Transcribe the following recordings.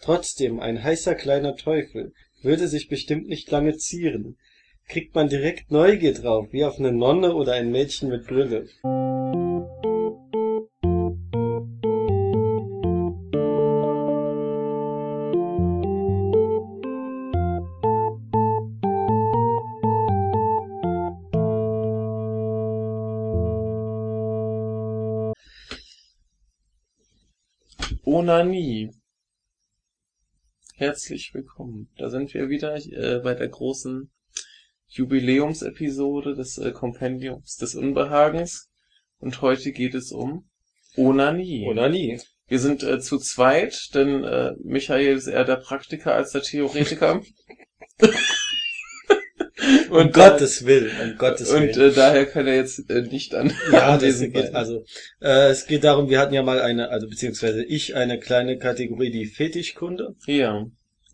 Trotzdem, ein heißer kleiner Teufel würde sich bestimmt nicht lange zieren. Kriegt man direkt Neugier drauf, wie auf eine Nonne oder ein Mädchen mit Brille. Herzlich willkommen. Da sind wir wieder äh, bei der großen Jubiläumsepisode des äh, Kompendiums des Unbehagens. Und heute geht es um Onanie. Onanie. Wir sind äh, zu zweit, denn äh, Michael ist eher der Praktiker als der Theoretiker. um Und, Gottes Willen, um Gottes Und Willen. äh, daher kann er jetzt äh, nicht an Ja, das geht, also äh, es geht darum, wir hatten ja mal eine, also beziehungsweise ich eine kleine Kategorie, die Fetischkunde. Ja.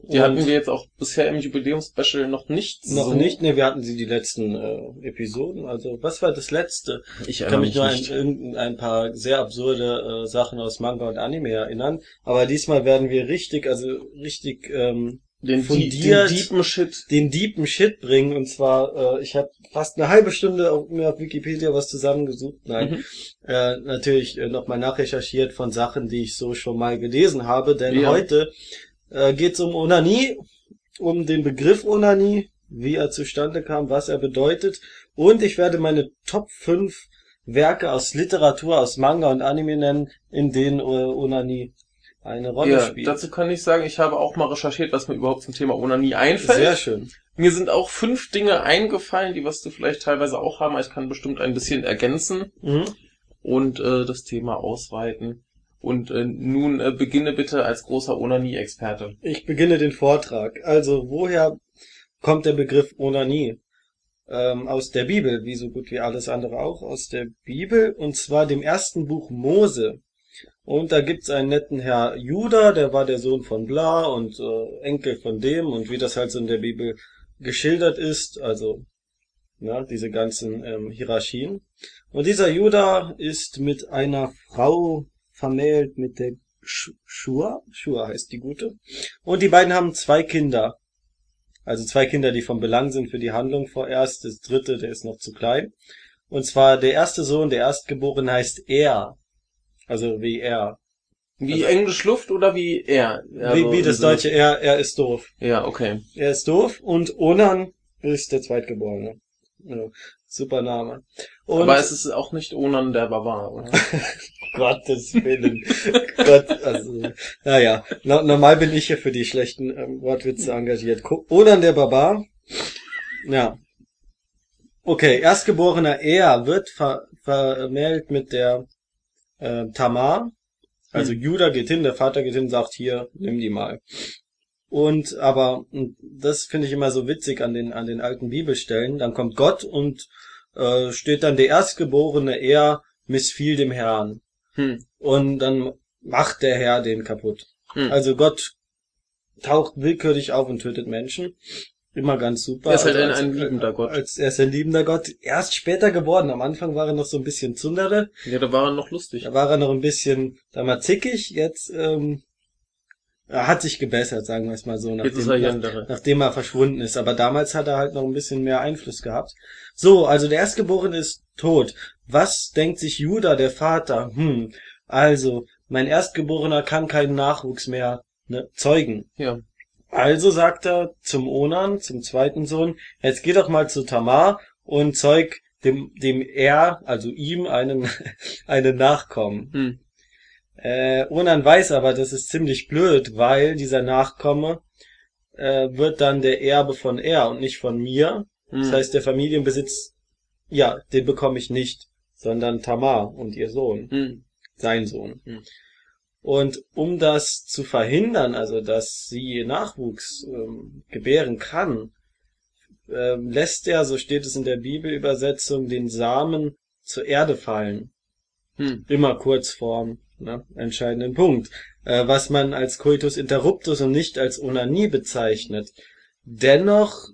Die Und hatten wir jetzt auch bisher im Jubiläumspecial noch nicht noch so. nicht, ne, wir hatten sie die letzten äh, Episoden. Also was war das letzte? Ich Ich kann mich nur an irgendein ein paar sehr absurde äh, Sachen aus Manga und Anime erinnern. Aber diesmal werden wir richtig, also richtig ähm, den, die, fundiert- den deepen Shit. den deepen Shit bringen. Und zwar, äh, ich habe fast eine halbe Stunde auf, mir auf Wikipedia was zusammengesucht. Nein, Mhm. äh, natürlich äh, nochmal nachrecherchiert von Sachen, die ich so schon mal gelesen habe. Denn Ja. heute äh, geht es um Onanie, um den Begriff Onanie, wie er zustande kam, was er bedeutet. Und ich werde meine Top 5 Werke aus Literatur, aus Manga und Anime nennen, in denen äh, Onanie eine Rolle Ja, spielt. dazu kann ich sagen, ich habe auch mal recherchiert, was mir überhaupt zum Thema Onanie einfällt. Sehr schön. Mir sind auch fünf Dinge eingefallen, die was du vielleicht teilweise auch haben. Ich kann bestimmt ein bisschen ergänzen Mhm. und äh, das Thema ausweiten. Und äh, nun äh, beginne bitte als großer Onanie-Experte. Ich beginne den Vortrag. Also, woher kommt der Begriff Onanie? Ähm, aus der Bibel, wie so gut wie alles andere auch, aus der Bibel, und zwar dem ersten Buch Mose. Und da gibt's einen netten Herr Judah, der war der Sohn von Bla und äh, Enkel von dem, und wie das halt so in der Bibel geschildert ist, also ja, diese ganzen ähm, Hierarchien. Und dieser Judah ist mit einer Frau vermählt, mit der Sch- Shua, Shua heißt die gute. Und die beiden haben zwei Kinder. Also zwei Kinder, die von Belang sind für die Handlung vorerst. Das dritte, der ist noch zu klein. Und zwar der erste Sohn, der Erstgeborene heißt Er. Also wie er. Wie Also- Englisch Luft oder wie er? Also wie, wie das im Sinne- deutsche Er, er ist doof. Ja, okay. Er ist doof und Onan ist der Zweitgeborene. Ja, super Name. Und Aber es ist auch nicht Onan der Barbar, oder? Gottes Willen. Gott, also, naja, no, normal bin ich hier für die schlechten ähm, Wortwitze engagiert. Onan der Barbar. Ja. Okay, erstgeborener Er wird ver vermählt mit der äh, Tamar. Also Hm. Judah geht hin, der Vater geht hin sagt, hier, nimm die mal. Und aber und das finde ich immer so witzig an den an den alten Bibelstellen. Dann kommt Gott und äh, steht dann der Erstgeborene Er missfiel dem Herrn Hm. und dann macht der Herr den kaputt. Hm. Also Gott taucht willkürlich auf und tötet Menschen. Immer ganz super. Er ist halt Also ein- als, ein liebender Gott. Als, er ist ein liebender Gott. Erst später geworden. Am Anfang war er noch so ein bisschen Zundere. Ja, da war er noch lustig. Da war er noch ein bisschen, da mal zickig. Jetzt, ähm, er hat sich gebessert, sagen wir es mal so. Jetzt ist nachdem- er nach- nachdem er verschwunden ist. Aber damals hat er halt noch ein bisschen mehr Einfluss gehabt. So, also der Erstgeborene ist tot. Was denkt sich Judah, der Vater? Hm, also, mein Erstgeborener kann keinen Nachwuchs mehr ne, zeugen. Ja. Also sagt er zum Onan, zum zweiten Sohn, jetzt geh doch mal zu Tamar und zeug dem, dem er, also ihm, einen, einen Nachkommen. Hm. Äh, Onan weiß aber, das ist ziemlich blöd, weil dieser Nachkomme äh, wird dann der Erbe von er und nicht von mir. Hm. Das heißt, der Familienbesitz, ja, den bekomme ich nicht, sondern Tamar und ihr Sohn, hm. sein Sohn. Und um das zu verhindern, also dass sie Nachwuchs ähm, gebären kann, ähm, lässt er, so steht es in der Bibelübersetzung, den Samen zur Erde fallen Hm. immer kurz vorm ne, entscheidenden Punkt, äh, was man als Coitus interruptus und nicht als Onanie bezeichnet. Dennoch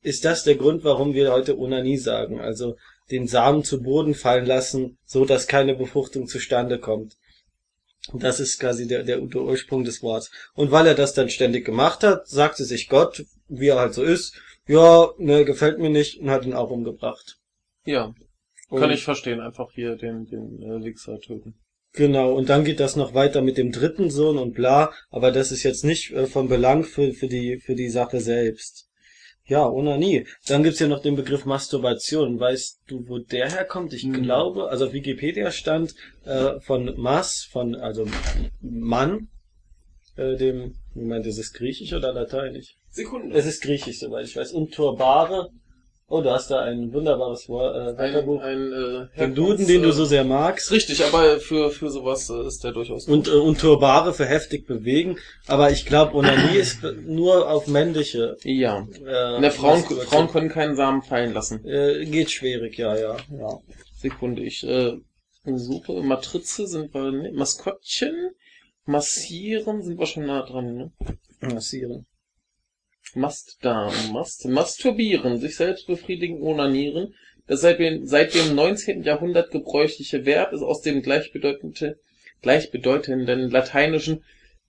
ist das der Grund, warum wir heute Onanie sagen, also den Samen zu Boden fallen lassen, so dass keine Befruchtung zustande kommt. Das ist quasi der, der, der Ursprung des Wortes. Und weil er das dann ständig gemacht hat, sagte sich Gott, wie er halt so ist, ja, ne, gefällt mir nicht und hat ihn auch umgebracht. Ja. Und Kann ich verstehen, einfach hier den, den äh, Wichser töten. Genau, und dann geht das noch weiter mit dem dritten Sohn und bla, aber das ist jetzt nicht äh, von Belang für, für, die, für die Sache selbst. Ja, Onanie. Dann gibt's ja noch den Begriff Masturbation. Weißt du, wo der herkommt? Ich Hm. glaube, also auf Wikipedia stand äh, von Mas, von, also Mann, äh, dem, Moment, ist es griechisch oder lateinisch? Sekunde. Es ist griechisch, soweit ich weiß. Und Turbare. Oh, du hast da ein wunderbares Wort, äh, ein, Wörterbuch. ein äh, Den Duden, den du so sehr magst. richtig, aber für, für sowas äh, ist der durchaus Und, äh, und Turbare für heftig bewegen. Aber ich glaube, Onanie ist nur auf männliche. Ja. Äh, Ne, Frauen. Frauen können keinen Samen fallen lassen. Äh, geht schwierig, ja, ja, ja. Sekunde, ich äh, suche. Matrize sind wir, ne? Maskottchen. Massieren sind wir schon nah dran, ne? Massieren. Mast da, Mast, masturbieren, sich selbst befriedigen, onanieren. Das seit dem, seit dem 19. Jahrhundert gebräuchliche Verb ist aus dem gleichbedeutende, gleichbedeutenden lateinischen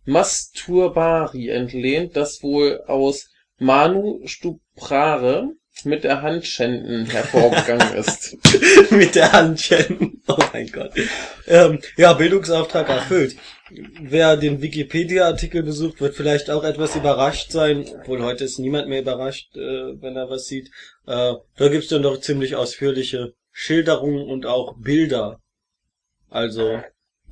masturbari entlehnt, das wohl aus manu stuprare mit der Hand schänden hervorgegangen ist. Mit der Hand schänden. Oh mein Gott. Ähm, ja, Bildungsauftrag erfüllt. Wer den Wikipedia-Artikel besucht, wird vielleicht auch etwas überrascht sein, obwohl heute ist niemand mehr überrascht, äh, wenn er was sieht. Äh, da gibt's dann doch ziemlich ausführliche Schilderungen und auch Bilder. Also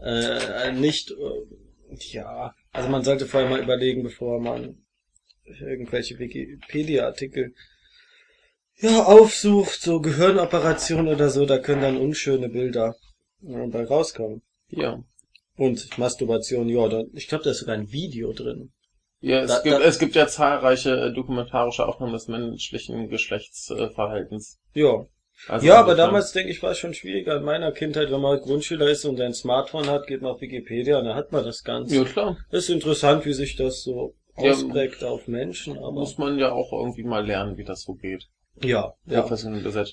äh, nicht, äh, ja, also man sollte vorher mal überlegen, bevor man irgendwelche Wikipedia-Artikel ja, aufsucht, so Gehirnoperation oder so, da können dann unschöne Bilder äh, bei rauskommen. Ja. Und Masturbation, ja, da, ich glaube, da ist sogar ein Video drin. Ja, es, Da- gibt, da- es gibt ja zahlreiche äh, dokumentarische Aufnahmen des menschlichen Geschlechtsverhaltens. Ja. Also ja, aber damals, denke ich, war es schon schwieriger in meiner Kindheit, wenn man Grundschüler ist und ein Smartphone hat, geht man auf Wikipedia und dann hat man das Ganze. Ja, klar. Ist interessant, wie sich das so Ja, ausprägt auf Menschen, aber Muss man ja auch irgendwie mal lernen, wie das so geht. Ja, ja.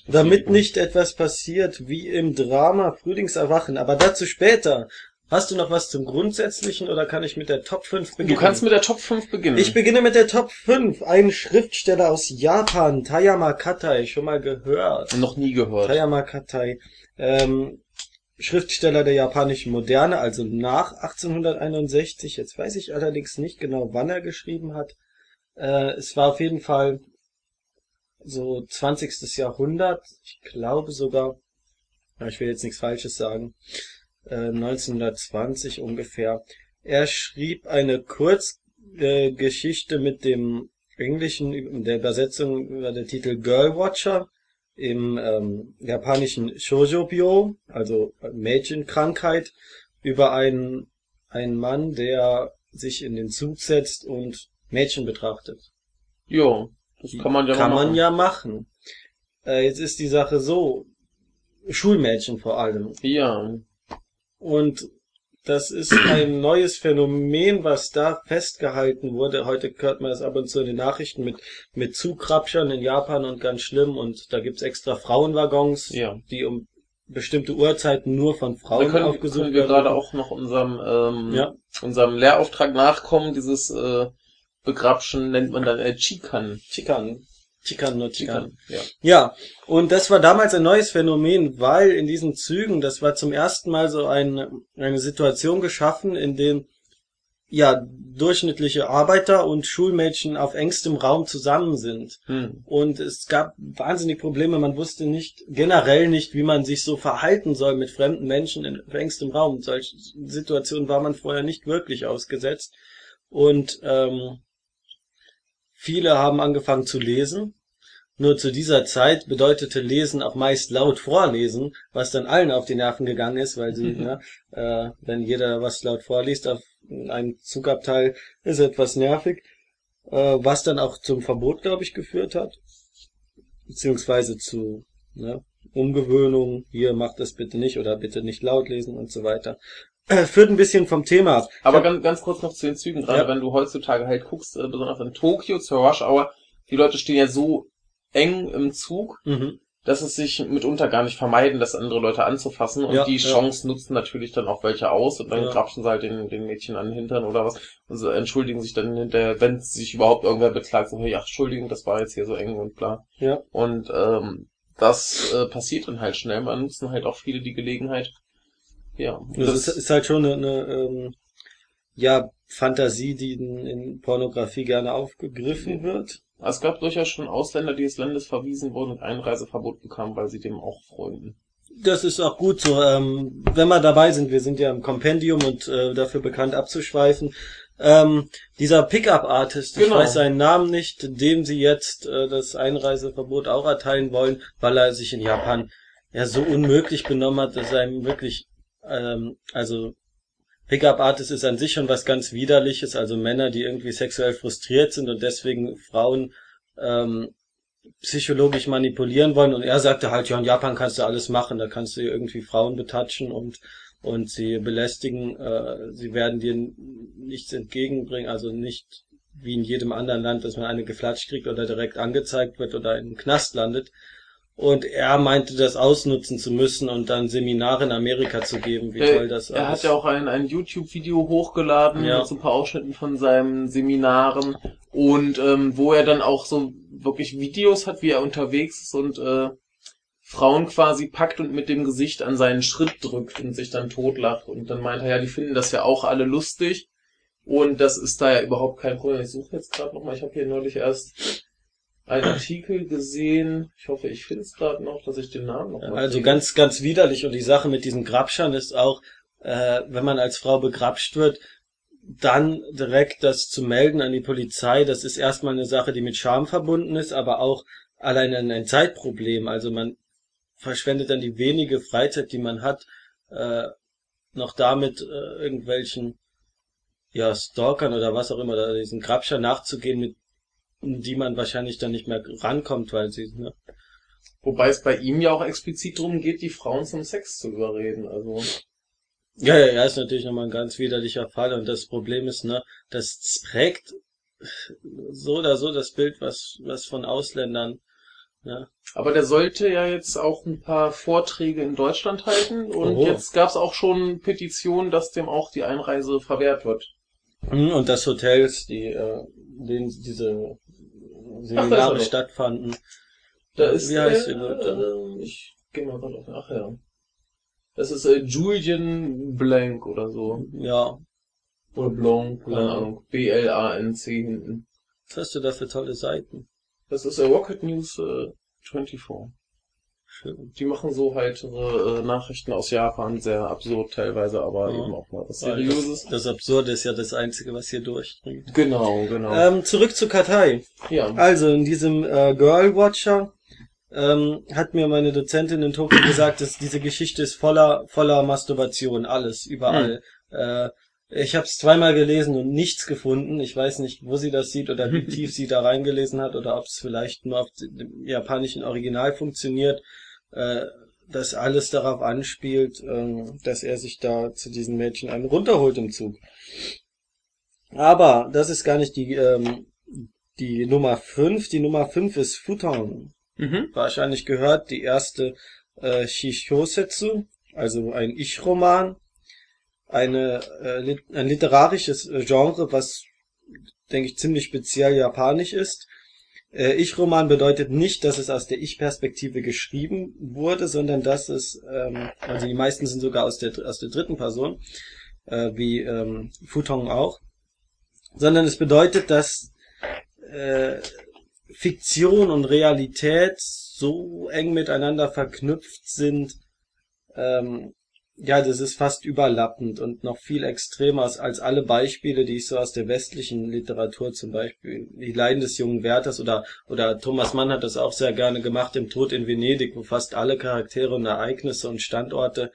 Damit nicht etwas passiert wie im Drama Frühlingserwachen, aber dazu später. Hast du noch was zum Grundsätzlichen oder kann ich mit der Top 5 beginnen? Du kannst mit der Top 5 beginnen. Ich beginne mit der Top 5. Ein Schriftsteller aus Japan, Tayama Katai, schon mal gehört. noch nie gehört. Tayama Katai, ähm, Schriftsteller der japanischen Moderne, also nach 1861. Jetzt weiß ich allerdings nicht genau, wann er geschrieben hat. Äh, es war auf jeden Fall so 20. Jahrhundert. Ich glaube sogar, ich will jetzt nichts Falsches sagen, äh, 1920 ungefähr. Er schrieb eine Kurzgeschichte äh, Geschichte mit dem englischen, der Übersetzung über der Titel Girl Watcher im ähm, japanischen Shoujo-Byo, also Mädchenkrankheit, über einen, einen Mann, der sich in den Zug setzt und Mädchen betrachtet. Jo, das kann man ja Kann mal man machen. ja machen. Äh, jetzt ist die Sache so, Schulmädchen vor allem. Ja. Und das ist ein neues Phänomen, was da festgehalten wurde. Heute hört man es ab und zu in den Nachrichten mit, mit Zugrapschern in Japan und ganz schlimm. Und da gibt's extra Frauenwaggons, Ja. die um bestimmte Uhrzeiten nur von Da Frauen können, aufgesucht können wir werden. gerade auch noch unserem, ähm, Ja. unserem Lehrauftrag nachkommen. Dieses äh, Begrapschen nennt man dann äh, Chikan. Chikan. Chikan, nur Chikan. Chikan, ja. Ja, und das war damals ein neues Phänomen, weil in diesen Zügen, das war zum ersten Mal so ein, eine Situation geschaffen, in dem ja durchschnittliche Arbeiter und Schulmädchen auf engstem Raum zusammen sind. Hm. Und es gab wahnsinnig Probleme, man wusste nicht, generell nicht, wie man sich so verhalten soll mit fremden Menschen in auf engstem Raum. Solche Situationen war man vorher nicht wirklich ausgesetzt. Und ähm, viele haben angefangen zu lesen. Nur zu dieser Zeit bedeutete Lesen auch meist laut vorlesen, was dann allen auf die Nerven gegangen ist, weil sie, ne, äh, wenn jeder was laut vorliest auf einem Zugabteil, ist etwas nervig, äh, was dann auch zum Verbot, glaube ich, geführt hat, beziehungsweise zu ne, Umgewöhnung, hier macht das bitte nicht oder bitte nicht laut lesen und so weiter. Äh, führt ein bisschen vom Thema ab. Aber ganz, ganz kurz noch zu den Zügen, gerade Ja. wenn du heutzutage halt guckst, äh, besonders in Tokio zur Rush Hour, die Leute stehen ja so eng im Zug, Mhm. dass es sich mitunter gar nicht vermeiden, dass andere Leute anzufassen und Ja, die ja. Chance nutzen natürlich dann auch welche aus und dann Ja. grapschen sie halt den, den Mädchen an den Hintern oder was und sie entschuldigen sich dann hinterher, wenn sich überhaupt irgendwer beklagt, so, hey, ach, Entschuldigung, das war jetzt hier so eng und bla. Ja. Und ähm, das äh, passiert dann halt schnell, man nutzen halt auch viele die Gelegenheit. Ja, und Das, ist, halt schon eine, eine ähm, ja, Fantasie, die in, in Pornografie gerne aufgegriffen wird. es gab durchaus schon Ausländer, die des Landes verwiesen wurden und Einreiseverbot bekamen, weil sie dem auch freunden. Das ist auch gut so. Ähm, wenn wir dabei sind, wir sind ja im Kompendium und äh, dafür bekannt abzuschweifen. Ähm, dieser Pickup-Artist, ich Genau. weiß seinen Namen nicht, dem sie jetzt äh, das Einreiseverbot auch erteilen wollen, weil er sich in Japan ja so unmöglich benommen hat, dass er ihm wirklich, ähm, also Pickup-Artist ist an sich schon was ganz widerliches, also Männer, die irgendwie sexuell frustriert sind und deswegen Frauen ähm, psychologisch manipulieren wollen. Und er sagte halt, ja, in Japan kannst du alles machen, da kannst du irgendwie Frauen betatschen und und sie belästigen, äh, sie werden dir nichts entgegenbringen, also nicht wie in jedem anderen Land, dass man eine geflatscht kriegt oder direkt angezeigt wird oder in den Knast landet. Und er meinte, das ausnutzen zu müssen und dann Seminare in Amerika zu geben, wie Er- toll das Er alles hat ja auch ein, ein YouTube-Video hochgeladen Ja. mit so ein paar Ausschnitten von seinen Seminaren und ähm, wo er dann auch so wirklich Videos hat, wie er unterwegs ist und äh, Frauen quasi packt und mit dem Gesicht an seinen Schritt drückt und sich dann totlacht. Und dann meint er, ja, die finden das ja auch alle lustig. Und das ist da ja überhaupt kein Problem. Ich suche jetzt gerade nochmal, ich habe hier neulich erst einen Artikel gesehen. Ich hoffe, ich finde es gerade noch, dass ich den Namen noch mal Also kriege. ganz, ganz widerlich. Und die Sache mit diesen Grabschern ist auch, äh, wenn man als Frau begrapscht wird, dann direkt das zu melden an die Polizei, das ist erstmal eine Sache, die mit Scham verbunden ist, aber auch allein ein, Zeitproblem. Also man verschwendet dann die wenige Freizeit, die man hat, äh, noch damit äh, irgendwelchen ja, Stalkern oder was auch immer, oder diesen Grabschern nachzugehen, mit die man wahrscheinlich dann nicht mehr rankommt, weil sie, ne? Wobei es bei ihm ja auch explizit darum geht, die Frauen zum Sex zu überreden. Also Ja, ja, ja, ist natürlich nochmal ein ganz widerlicher Fall und das Problem ist, ne, das prägt so oder so das Bild, was, was von Ausländern, ne, Aber der sollte ja jetzt auch ein paar Vorträge in Deutschland halten und Oho. jetzt gab es auch schon Petitionen, dass dem auch die Einreise verwehrt wird. Hm, und das Hotels, die, äh, denen diese Seminare er stattfanden. Da ist Wie heißt äh, die äh, ich gehe mal gerade auf. Ach ja. Das ist äh, Julian Blank oder so. Ja, Oder Blanc, keine Ja. Ahnung. B-L-A-N-C hinten. was hast du da für tolle Seiten? Das ist äh, Rocket News äh, 24. Die machen so halt äh, Nachrichten aus Japan, sehr absurd teilweise, aber Ja. eben auch mal was Seriöses. Das, das Absurde ist ja das Einzige, was hier durchdringt. Genau, genau. Ähm, zurück zu Kartei. ja. Also in diesem äh, Girl Watcher ähm, hat mir meine Dozentin in Tokio gesagt, dass diese Geschichte ist voller voller Masturbation, alles überall. Äh, ich habe es zweimal gelesen und nichts gefunden. Ich weiß nicht, wo sie das sieht oder wie tief sie da reingelesen hat oder ob es vielleicht nur auf dem japanischen Original funktioniert, äh, dass alles darauf anspielt, ähm, dass er sich da zu diesen Mädchen einen runterholt im Zug. Aber das ist gar nicht die ähm, die Nummer 5. Die Nummer 5 ist Futon. Mhm. Wahrscheinlich gehört die erste äh, Shishosetsu, also ein Ich-Roman. Eine, äh, ein literarisches äh, Genre, was, denke ich, ziemlich speziell japanisch ist. Äh, Ich-Roman bedeutet nicht, dass es aus der Ich-Perspektive geschrieben wurde, sondern dass es, ähm, also die meisten sind sogar aus der, aus der dritten Person, äh, wie ähm, Futong auch, sondern es bedeutet, dass äh, Fiktion und Realität so eng miteinander verknüpft sind, ähm, ja, das ist fast überlappend und noch viel extremer als, alle Beispiele, die ich so aus der westlichen Literatur, zum Beispiel Die Leiden des jungen Werthers oder, oder Thomas Mann hat das auch sehr gerne gemacht im Tod in Venedig, wo fast alle Charaktere und Ereignisse und Standorte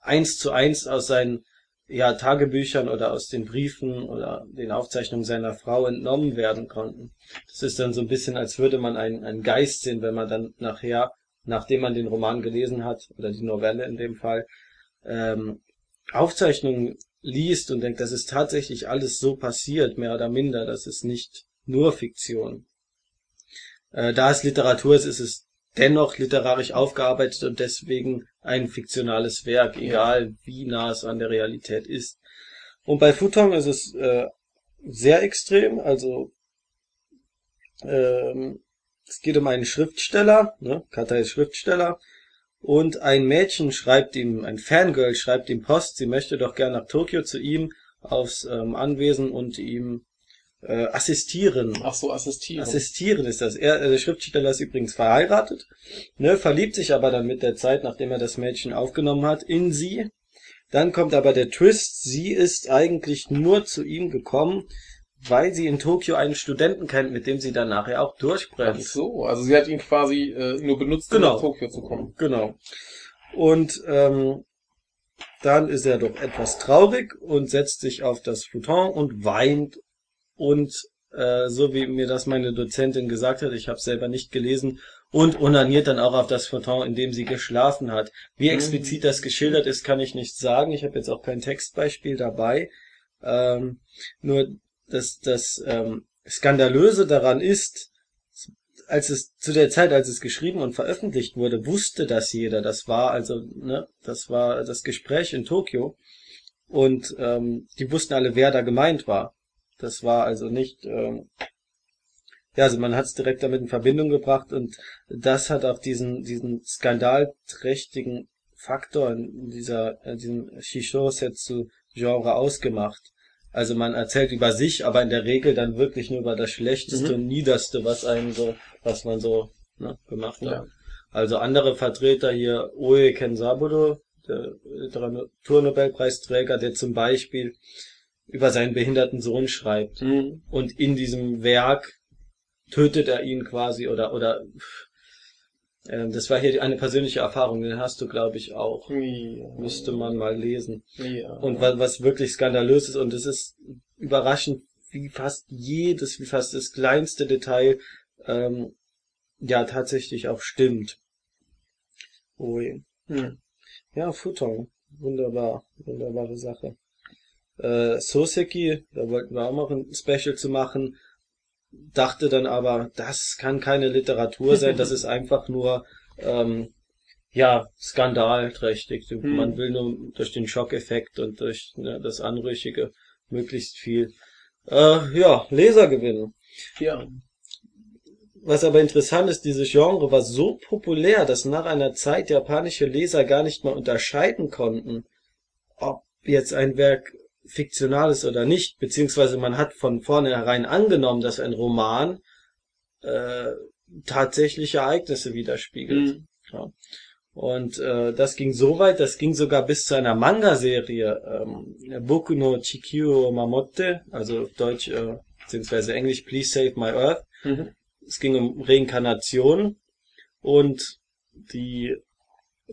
eins zu eins aus seinen ja, Tagebüchern oder aus den Briefen oder den Aufzeichnungen seiner Frau entnommen werden konnten. Das ist dann so ein bisschen, als würde man einen, einen Geist sehen, wenn man dann nachher, nachdem man den Roman gelesen hat, oder die Novelle in dem Fall, ähm, Aufzeichnungen liest und denkt, das ist tatsächlich alles so passiert, mehr oder minder, das ist nicht nur Fiktion. Äh, da es Literatur ist, ist es dennoch literarisch aufgearbeitet und deswegen ein fiktionales Werk, egal wie nah es an der Realität ist. Und bei Futong ist es äh, sehr extrem, also ähm, es geht um einen Schriftsteller, ne? Kata ist Schriftsteller, und ein Mädchen schreibt ihm, ein Fangirl schreibt ihm Post, sie möchte doch gern nach Tokio zu ihm aufs ähm, Anwesen und ihm äh, assistieren. Ach so, assistieren. Assistieren ist das. Er, der Schriftsteller ist übrigens verheiratet, ne, verliebt sich aber dann mit der Zeit, nachdem er das Mädchen aufgenommen hat, in sie. Dann kommt aber der Twist, sie ist eigentlich nur zu ihm gekommen, weil sie in Tokio einen Studenten kennt, mit dem sie dann nachher auch Ach durchbrennt. so, also sie hat ihn quasi äh, nur benutzt, um Genau. nach Tokio zu kommen. Genau. Und ähm, dann ist er doch etwas traurig und setzt sich auf das Futon und weint und äh, so wie mir das meine Dozentin gesagt hat, ich habe selber nicht gelesen, und onaniert dann auch auf das Futon, in dem sie geschlafen hat. Wie Mhm. explizit das geschildert ist, kann ich nicht sagen. Ich habe jetzt auch kein Textbeispiel dabei. Ähm, nur das, das ähm, Skandalöse daran ist, als es zu der Zeit, als es geschrieben und veröffentlicht wurde, wusste das jeder. Das war also, ne, das war das Gespräch in Tokio und ähm, die wussten alle, wer da gemeint war. Das war also nicht, ähm, ja, also man hat es direkt damit in Verbindung gebracht und das hat auch diesen diesen skandalträchtigen Faktor in dieser in diesem Shisho-Setsu Genre ausgemacht. Also man erzählt über sich, aber in der Regel dann wirklich nur über das Schlechteste Mhm. und Niederste, was einem so, was man so ne, gemacht hat. Ja. Also andere Vertreter hier, Oe Kensaburo, der Literaturnobelpreisträger, der zum Beispiel über seinen behinderten Sohn schreibt. Mhm. Und in diesem Werk tötet er ihn quasi oder, oder, ähm, das war hier eine persönliche Erfahrung, den hast du, glaube ich, auch. Ja. Müsste man mal lesen. Ja. Und was, was wirklich skandalös ist, und es ist überraschend, wie fast jedes, wie fast das kleinste Detail, ähm, ja, tatsächlich auch stimmt. Ui. Hm. Ja, Futong. Wunderbar. Wunderbare Sache. Äh, Soseki, da wollten wir auch noch ein Special zu machen, dachte dann aber, das kann keine Literatur sein, das ist einfach nur, ähm, ja, skandalträchtig. Hm. Man will nur durch den Schockeffekt und durch ne, das Anrüchige möglichst viel, äh, ja, Leser gewinnen. Ja. Was aber interessant ist, dieses Genre war so populär, dass nach einer Zeit japanische Leser gar nicht mehr unterscheiden konnten, ob jetzt ein Werk fiktional ist oder nicht, beziehungsweise man hat von vornherein angenommen, dass ein Roman äh, tatsächliche Ereignisse widerspiegelt. Mhm. Ja. Und äh, das ging so weit, das ging sogar bis zu einer Manga-Serie, ähm, Boku no Chikyu Mamotte, also auf Deutsch äh, beziehungsweise Englisch Please Save My Earth. Mhm. Es ging um Reinkarnation und die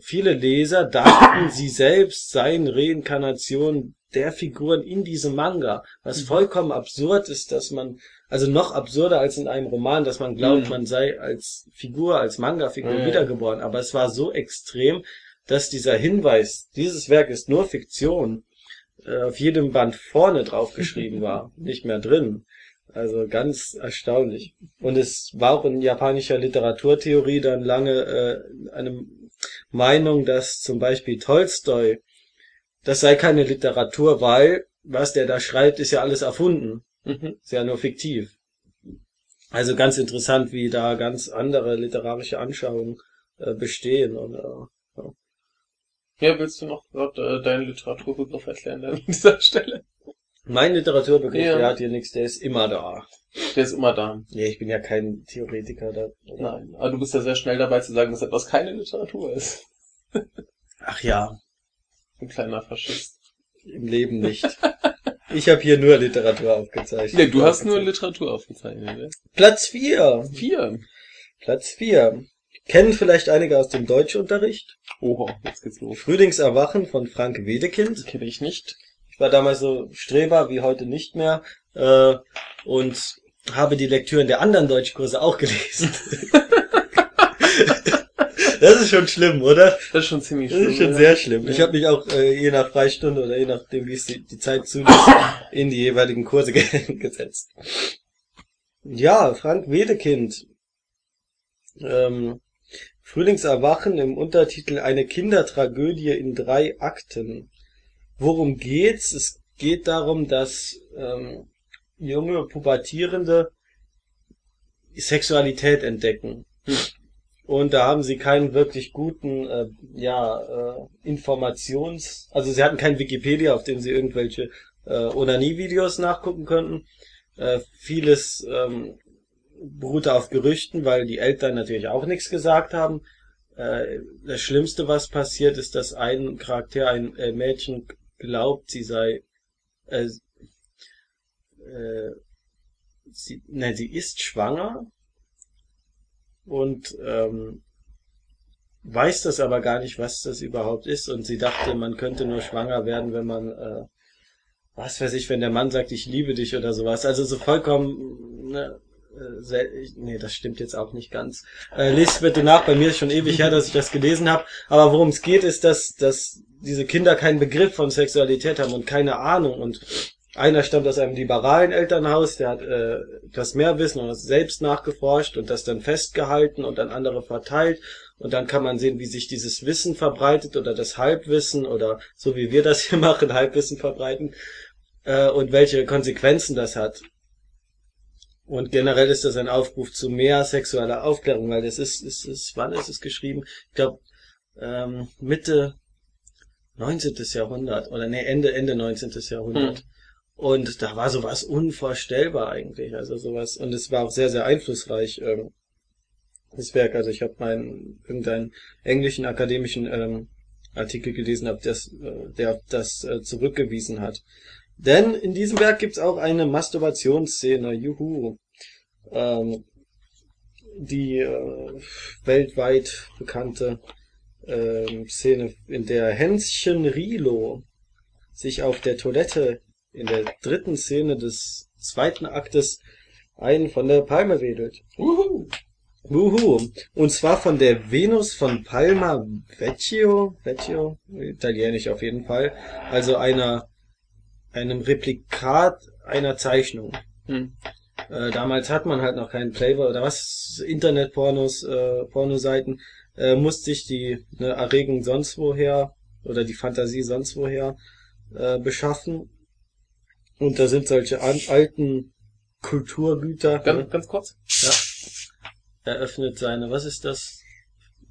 viele Leser dachten, sie selbst seien Reinkarnation der Figuren in diesem Manga, was Mhm. vollkommen absurd ist, dass man, also noch absurder als in einem Roman, dass man glaubt, Mhm. man sei als Figur, als Manga-Figur ja. wiedergeboren, aber es war so extrem, dass dieser Hinweis, dieses Werk ist nur Fiktion, äh, auf jedem Band vorne draufgeschrieben war, nicht mehr drin. Also ganz erstaunlich. Und es war auch in japanischer Literaturtheorie dann lange äh, eine Meinung, dass zum Beispiel Tolstoi, das sei keine Literatur, weil was der da schreibt, ist ja alles erfunden. Mhm. Ist ja nur fiktiv. Also ganz interessant, wie da ganz andere literarische Anschauungen äh, bestehen. Und, äh, Ja, willst du noch dort, äh, deinen Literaturbegriff erklären an dieser Stelle? mein Literaturbegriff, Ja. der hat hier nichts, der ist immer da. Der ist immer da. Nee, ich bin ja kein Theoretiker da. Nein. Aber du bist ja sehr schnell dabei zu sagen, dass etwas keine Literatur ist. Ach ja, Ein kleiner Faschist. im Leben nicht. Ich habe hier nur Literatur aufgezeichnet. Nee, du hast nur Literatur aufgezeichnet, ne? Platz 4. Vier. Platz 4. Kennen vielleicht einige aus dem Deutschunterricht. Oha, jetzt geht's los. Frühlingserwachen von Frank Wedekind. Kenne ich nicht. Ich war damals so Streber, wie heute nicht mehr. Äh, und habe die Lektüren der anderen Deutschkurse auch gelesen. das ist schon schlimm, oder? Das ist schon ziemlich Das ist schon sehr schlimm. Ja. Ich habe mich auch äh, je nach Freistunde oder je nachdem, wie es die, die Zeit zulässt, in die jeweiligen Kurse ge gesetzt. Ja, Frank Wedekind. Ähm, Frühlingserwachen im Untertitel Eine Kindertragödie in drei Akten. Worum geht's? Es geht darum, dass ähm, junge Pubertierende Sexualität entdecken. Und da haben sie keinen wirklich guten, äh, ja, äh, Informations, also sie hatten kein Wikipedia, auf dem sie irgendwelche äh, Onanie-Videos nachgucken könnten. Äh, vieles ähm, beruhte auf Gerüchten, weil die Eltern natürlich auch nichts gesagt haben. Äh, das Schlimmste, was passiert, ist, dass ein Charakter, ein äh, Mädchen glaubt, sie sei, äh, äh, sie, nein, sie ist schwanger und ähm, weiß das aber gar nicht, was das überhaupt ist. Und sie dachte, man könnte nur schwanger werden, wenn man, äh, was weiß ich, wenn der Mann sagt, ich liebe dich oder sowas. Also so vollkommen, ne, äh, nee, das stimmt jetzt auch nicht ganz. Äh, lest bitte nach, bei mir ist schon ewig her, dass ich das gelesen habe. Aber worum es geht, ist, dass, dass diese Kinder keinen Begriff von Sexualität haben und keine Ahnung. Und einer stammt aus einem liberalen Elternhaus, der hat äh, das mehr Wissen und das selbst nachgeforscht und das dann festgehalten und an andere verteilt. Und dann kann man sehen, wie sich dieses Wissen verbreitet oder das Halbwissen oder so wie wir das hier machen, Halbwissen verbreiten äh, und welche Konsequenzen das hat. Und generell ist das ein Aufruf zu mehr sexueller Aufklärung, weil das ist, ist, ist wann ist es geschrieben? Ich glaube, ähm, Mitte 19. Jahrhundert oder nee, Ende, Ende 19. Jahrhundert. Hm. Und da war sowas unvorstellbar eigentlich. Also sowas, und es war auch sehr, sehr einflussreich, ähm, das Werk. Also ich habe meinen irgendeinen englischen akademischen ähm, Artikel gelesen, hab das, äh, der das äh, zurückgewiesen hat. Denn in diesem Werk gibt's auch eine Masturbationsszene, juhu. Ähm, die äh, weltweit bekannte äh, Szene, in der Hänschen Rilo sich auf der Toilette in der dritten Szene des zweiten Aktes einen von der Palme wedelt. Uhu. Uhu. Und zwar von der Venus von Palma Vecchio, Vecchio, italienisch auf jeden Fall, also einer einem Replikat einer Zeichnung. Hm. Äh, damals hat man halt noch keinen Playboy oder was, Internetpornos, äh, Pornoseiten, äh, musste sich die ne, Erregung sonst woher oder die Fantasie sonst woher äh, beschaffen. Und da sind solche an, alten Kulturgüter. Ganz, ne? ganz kurz. Ja. Eröffnet seine, was ist das?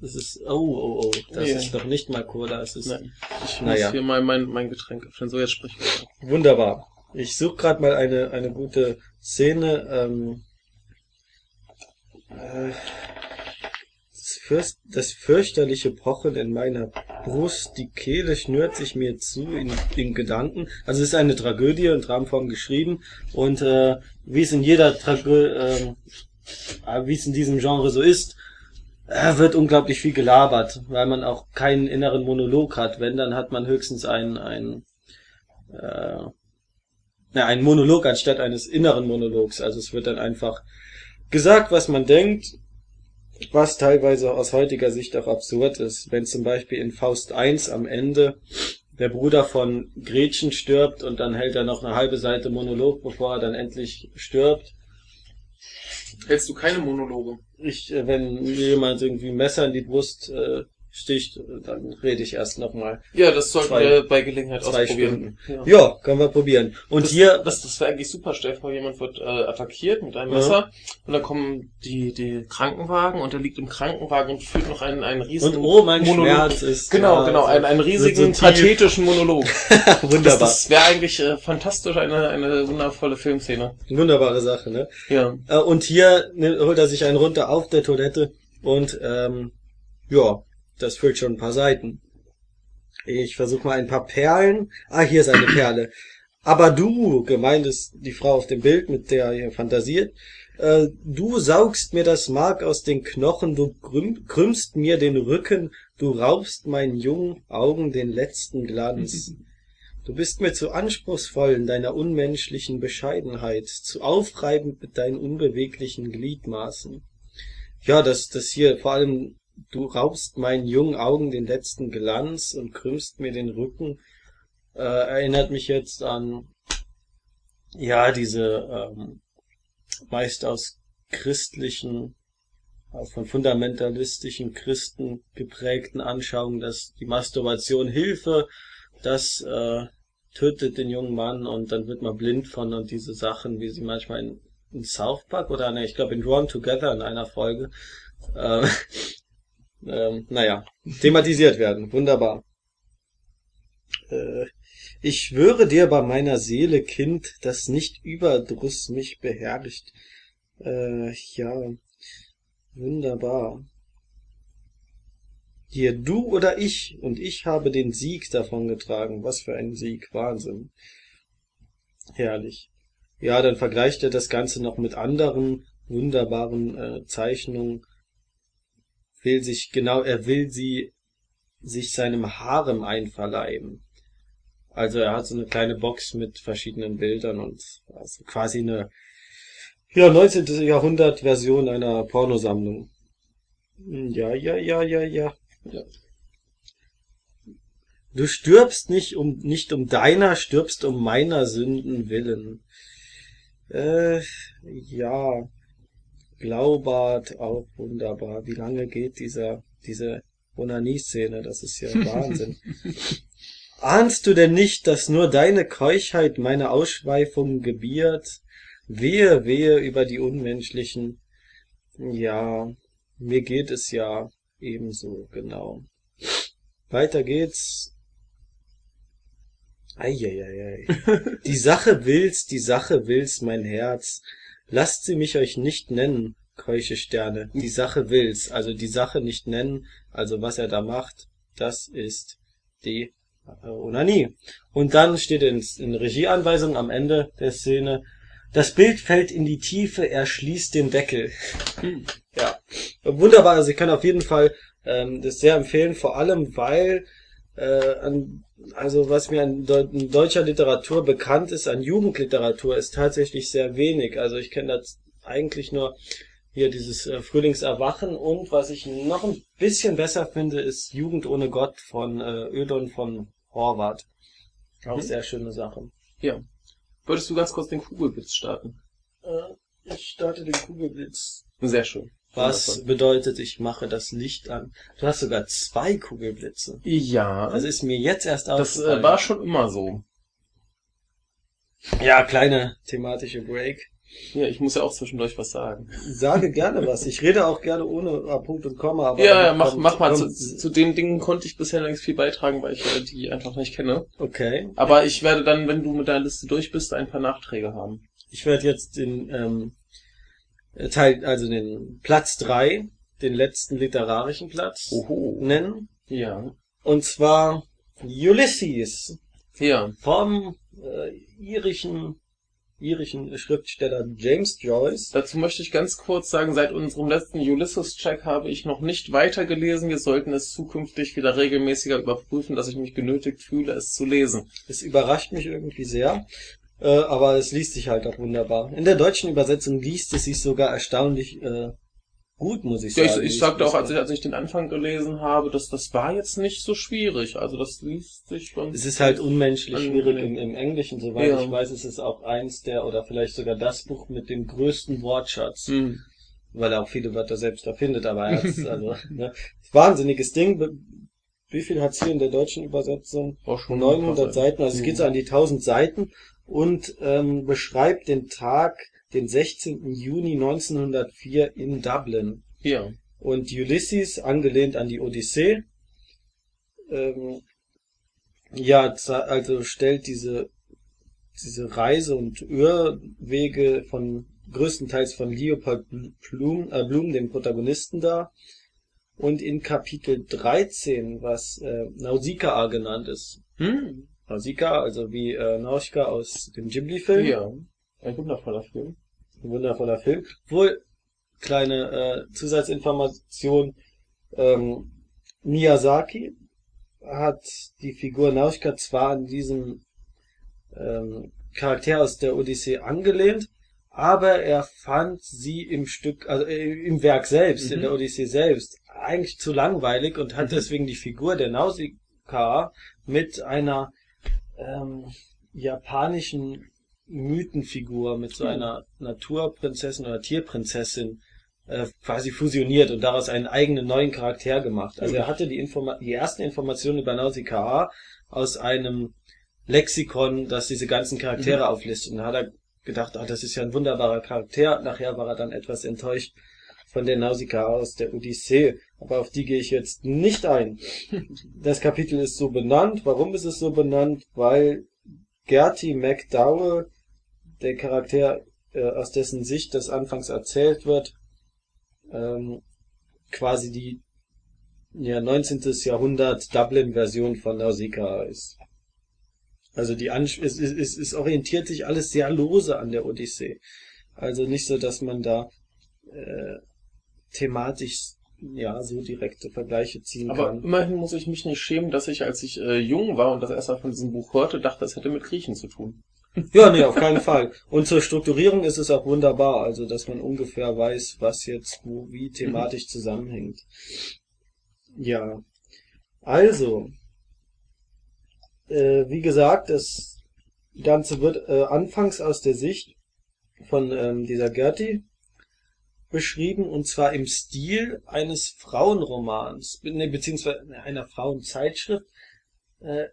Das ist, oh, oh, oh, das yeah. ist doch nicht mal Cola, es ist, Nein. Ich naja. muss hier mal mein, mein Getränk öffnen, so jetzt sprich weiter. Wunderbar. Ich suche gerade mal eine, eine gute Szene, ähm, äh, das, fürst, das fürchterliche Pochen in meiner Brust, die Kehle schnürt sich mir zu in, in Gedanken. Also es ist eine Tragödie in Dramenform geschrieben und äh, wie es in jeder Tragödie, äh, wie es in diesem Genre so ist, äh, wird unglaublich viel gelabert, weil man auch keinen inneren Monolog hat. Wenn, dann hat man höchstens einen, einen, äh, ja, einen Monolog anstatt eines inneren Monologs. Also es wird dann einfach gesagt, was man denkt, was teilweise aus heutiger Sicht auch absurd ist. Wenn zum Beispiel in Faust 1 am Ende der Bruder von Gretchen stirbt und dann hält er noch eine halbe Seite Monolog, bevor er dann endlich stirbt Hältst du keine Monologe? Ich, äh, wenn jemand irgendwie ein Messer in die Brust äh, sticht, dann rede ich erst nochmal. Ja, das sollten zwei, wir bei Gelegenheit ausprobieren. Ja. ja. können wir probieren. Und das, hier. Das, das wäre eigentlich super. Stell dir vor, jemand wird äh, attackiert mit einem Messer ja. und dann kommen die, die Krankenwagen und er liegt im Krankenwagen und führt noch einen, einen riesigen und oh, mein Monolog. Schmerz ist. Genau, ja, genau, einen, einen riesigen, so pathetischen Monolog. Wunderbar. Das, das wäre eigentlich äh, fantastisch, eine, eine wundervolle Filmszene. Wunderbare Sache, ne? Ja. Äh, und hier ne, holt er sich einen runter auf der Toilette und ähm, ja, das füllt schon ein paar Seiten. Ich versuche mal ein paar Perlen. Ah, hier ist eine Perle. Aber du, gemeint ist die Frau auf dem Bild, mit der ihr fantasiert, äh, du saugst mir das Mark aus den Knochen, du krüm, krümmst mir den Rücken, du raubst meinen jungen Augen den letzten Glanz. Du bist mir zu anspruchsvoll in deiner unmenschlichen Bescheidenheit, zu aufreibend mit deinen unbeweglichen Gliedmaßen. Ja, das, das hier vor allem Du raubst meinen jungen Augen den letzten Glanz und krümmst mir den Rücken. Äh, erinnert mich jetzt an, ja, diese ähm, meist aus christlichen von fundamentalistischen Christen geprägten Anschauungen, dass die Masturbation Hilfe, das äh, tötet den jungen Mann und dann wird man blind von und diese Sachen, wie sie manchmal in, in South Park oder ne, ich glaube in Drawn Together in einer Folge, äh, ähm, naja, thematisiert werden. Wunderbar. Äh, ich schwöre dir bei meiner Seele, Kind, dass nicht Überdruss mich beherrscht. Äh, ja, wunderbar. Hier du oder ich, und ich habe den Sieg davongetragen. Was für ein Sieg, Wahnsinn. Herrlich. Ja, dann vergleicht er das Ganze noch mit anderen wunderbaren äh, Zeichnungen. Will sich genau, er will sie sich seinem Harem einverleiben. Also er hat so eine kleine Box mit verschiedenen Bildern und also quasi eine ja, 19. Jahrhundert Version einer Pornosammlung. Ja, ja, ja, ja, ja. ja. Du stirbst nicht um nicht um deiner, stirbst um meiner Sünden willen. Äh, ja. Blaubart auch wunderbar. Wie lange geht dieser diese Onanie-Szene? Das ist ja Wahnsinn. Ahnst du denn nicht, dass nur deine Keuchheit meine Ausschweifung gebiert? Wehe, wehe über die Unmenschlichen. Ja, mir geht es ja ebenso, genau. Weiter geht's. Eieiei. Die Sache will's, die Sache will's, mein Herz. Lasst sie mich euch nicht nennen, keusche Sterne. Die Sache will's, also die Sache nicht nennen, also was er da macht, das ist die äh, Onanie. Und dann steht in, in Regieanweisung am Ende der Szene, das Bild fällt in die Tiefe, er schließt den Deckel. Hm. Ja, wunderbar. Also ich kann auf jeden Fall ähm, das sehr empfehlen, vor allem weil äh, an, also was mir an de deutscher Literatur bekannt ist, an Jugendliteratur, ist tatsächlich sehr wenig. Also ich kenne das eigentlich nur hier dieses äh, Frühlingserwachen und was ich noch ein bisschen besser finde, ist Jugend ohne Gott von äh, Ödon von Horvath. Auch mhm. sehr schöne Sache. Ja. Würdest du ganz kurz den Kugelblitz starten? Äh, ich starte den Kugelblitz. Sehr schön. Was bedeutet, ich mache das Licht an? Du hast sogar zwei Kugelblitze. Ja. Das ist mir jetzt erst aufgefallen. Das äh, war schon immer so. Ja, kleine thematische Break. Ja, ich muss ja auch zwischendurch was sagen. Sage gerne was. Ich rede auch gerne ohne Punkt und Komma. Aber ja, ja mach, kommt, mach mal. Zu, zu den Dingen konnte ich bisher längst viel beitragen, weil ich äh, die einfach nicht kenne. Okay. Aber ich werde dann, wenn du mit deiner Liste durch bist, ein paar Nachträge haben. Ich werde jetzt den ähm, Teil, also den Platz drei, den letzten literarischen Platz Oho. nennen. Ja. Und zwar Ulysses. Ja. Vom äh, irischen irischen Schriftsteller James Joyce. Dazu möchte ich ganz kurz sagen, seit unserem letzten Ulysses-Check habe ich noch nicht weitergelesen. Wir sollten es zukünftig wieder regelmäßiger überprüfen, dass ich mich genötigt fühle, es zu lesen. Es überrascht mich irgendwie sehr, äh, aber es liest sich halt auch wunderbar. In der deutschen Übersetzung liest es sich sogar erstaunlich äh, gut, muss ich sagen. Ja, ich, ich sagte auch, als ich, als ich den Anfang gelesen habe, dass das war jetzt nicht so schwierig. Also das liest sich schon. Es ist halt unmenschlich schwierig im, im Englischen, soweit ja. ich weiß, es ist auch eins der oder vielleicht sogar das Buch mit dem größten Wortschatz. Mhm. Weil er auch viele Wörter selbst erfindet, aber er hat's, also, ne, wahnsinniges Ding. Wie viel hat's hier in der deutschen Übersetzung? Oh, schon 900 Seiten, also es geht so an die 1000 Seiten und ähm, beschreibt den Tag den 16. Juni 1904 in Dublin. Ja. Und Ulysses, angelehnt an die Odyssee, ähm, ja, also stellt diese, diese Reise und Irrwege von größtenteils von Leopold Blum, äh, Blum, dem Protagonisten dar. Und in Kapitel 13, was äh, Nausicaa genannt ist. Hm. Nausicaa, also wie äh, Nausica aus dem Ghibli-Film. Ja. Ein wundervoller Film. Ein wundervoller Film. Wohl, kleine äh, Zusatzinformation, ähm, Miyazaki hat die Figur Nausica zwar an diesem ähm, Charakter aus der Odyssee angelehnt, aber er fand sie im Stück, also äh, im Werk selbst, mhm. in der Odyssee selbst, eigentlich zu langweilig und hat mhm. deswegen die Figur der Nausicaa mit einer ähm, japanischen Mythenfigur mit so einer Naturprinzessin oder Tierprinzessin äh, quasi fusioniert und daraus einen eigenen neuen Charakter gemacht. Also er hatte die, Informa die ersten Informationen über Nausicaa aus einem Lexikon, das diese ganzen Charaktere Mhm. auflistet. Und da hat er gedacht, ah, das ist ja ein wunderbarer Charakter. Nachher war er dann etwas enttäuscht von der Nausicaa aus der Odyssee. Aber auf die gehe ich jetzt nicht ein. Das Kapitel ist so benannt. Warum ist es so benannt? Weil Gertie McDowell, der Charakter, äh, aus dessen Sicht das anfangs erzählt wird, ähm, quasi die ja, 19. Jahrhundert Dublin-Version von Nausicaa ist. Also die Ansch es, es, es, es orientiert sich alles sehr lose an der Odyssee. Also nicht so, dass man da äh, thematisch ja so direkte Vergleiche ziehen Aber kann. immerhin muss ich mich nicht schämen, dass ich, als ich äh, jung war und das erst mal von diesem Buch hörte, dachte, es hätte mit Griechen zu tun. Ja, nee, auf keinen Fall. Und zur Strukturierung ist es auch wunderbar, also dass man ungefähr weiß, was jetzt wo wie thematisch zusammenhängt. Ja. Also, äh, wie gesagt, das Ganze wird äh, anfangs aus der Sicht von ähm, dieser Gertie beschrieben und zwar im Stil eines Frauenromans, ne, beziehungsweise einer Frauenzeitschrift. Äh,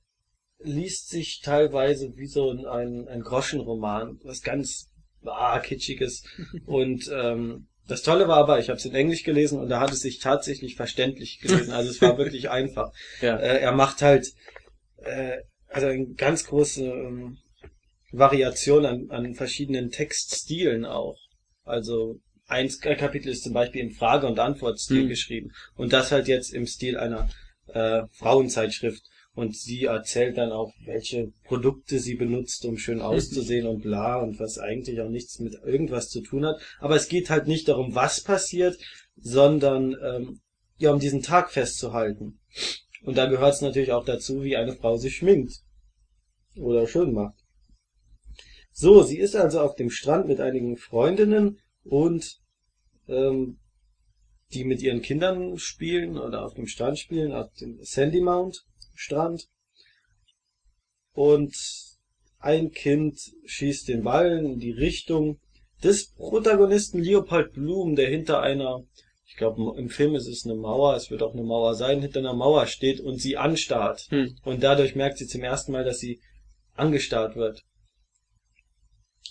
liest sich teilweise wie so ein, ein, ein Groschenroman, was ganz ah, kitschiges. Und ähm, das Tolle war aber, ich habe es in Englisch gelesen und da hat es sich tatsächlich verständlich gelesen. Also es war wirklich einfach. Ja. Äh, er macht halt äh, also eine ganz große ähm, Variation an, an verschiedenen Textstilen auch. Also ein Kapitel ist zum Beispiel im Frage- und Antwortstil Hm. geschrieben und das halt jetzt im Stil einer äh, Frauenzeitschrift. Und sie erzählt dann auch, welche Produkte sie benutzt, um schön auszusehen und bla und was eigentlich auch nichts mit irgendwas zu tun hat. Aber es geht halt nicht darum, was passiert, sondern ähm, ja, um diesen Tag festzuhalten. Und da gehört es natürlich auch dazu, wie eine Frau sich schminkt. Oder schön macht. So, sie ist also auf dem Strand mit einigen Freundinnen und ähm, die mit ihren Kindern spielen oder auf dem Strand spielen, auf dem Sandy Mount Strand. Und ein Kind schießt den Ball in die Richtung des Protagonisten Leopold Bloom, der hinter einer, ich glaube im Film ist es eine Mauer, es wird auch eine Mauer sein, hinter einer Mauer steht und sie anstarrt. Hm. Und dadurch merkt sie zum ersten Mal, dass sie angestarrt wird.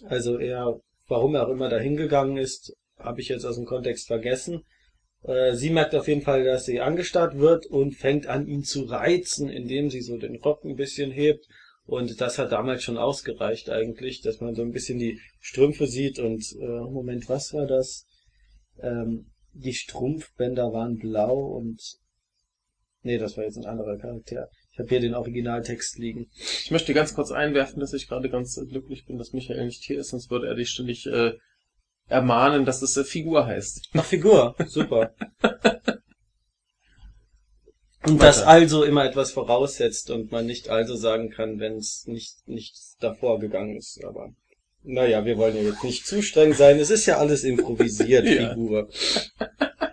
Also er, warum er auch immer dahin gegangen ist, habe ich jetzt aus dem Kontext vergessen. Äh, Sie merkt auf jeden Fall, dass sie angestarrt wird und fängt an, ihn zu reizen, indem sie so den Rock ein bisschen hebt. Und das hat damals schon ausgereicht eigentlich, dass man so ein bisschen die Strümpfe sieht und äh, Moment, was war das? Ähm, die Strumpfbänder waren blau und nee, das war jetzt ein anderer Charakter. Ich habe hier den Originaltext liegen. Ich möchte ganz kurz einwerfen, dass ich gerade ganz äh, glücklich bin, dass Michael nicht hier ist, sonst würde er dich ständig äh, ermahnen, dass es äh, Figur heißt. Ach, Figur, super. Und das also immer etwas voraussetzt und man nicht also sagen kann, wenn es nicht, nicht davor gegangen ist. Aber naja, wir wollen ja jetzt nicht zu streng sein. Es ist ja alles improvisiert, Ja. Figur.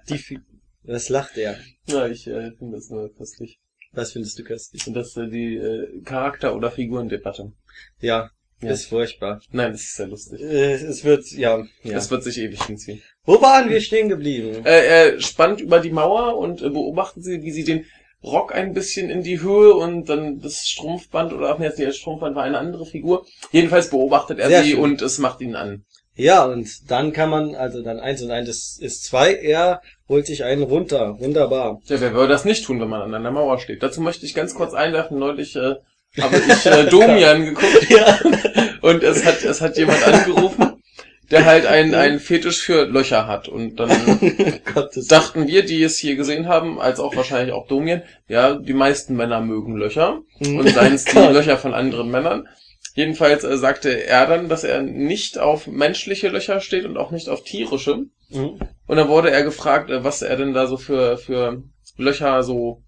Die Fi Was lacht er? Ja, ich äh, finde das nur köstlich. Was findest du köstlich? Und das äh, die äh, Charakter- oder Figurendebatte. Ja, Ja. ist furchtbar. Nein, das ist sehr lustig. Äh, es wird, ja, ja. Das wird sich ewig hinziehen. Wo waren wir stehen geblieben? Äh, er spannt über die Mauer und äh, beobachten Sie, wie sie den Rock ein bisschen in die Höhe und dann das Strumpfband oder ach nee, das Strumpfband war eine andere Figur. Jedenfalls beobachtet er Sehr sie schön. und es macht ihn an. Ja, und dann kann man, also dann eins und eins ist, ist zwei, er holt sich einen runter. Wunderbar. Ja, wer würde das nicht tun, wenn man an einer Mauer steht? Dazu möchte ich ganz kurz einwerfen. Neulich äh, habe ich äh, Domian geguckt Ja. und es hat es hat jemand angerufen, der halt einen einen Fetisch für Löcher hat und dann dachten wir, die es hier gesehen haben, als auch wahrscheinlich auch Domian, ja, die meisten Männer mögen Löcher und seien es die. Löcher von anderen Männern. Jedenfalls äh, sagte er dann, dass er nicht auf menschliche Löcher steht und auch nicht auf tierische. Mhm. Und dann wurde er gefragt, äh, was er denn da so für, für Löcher so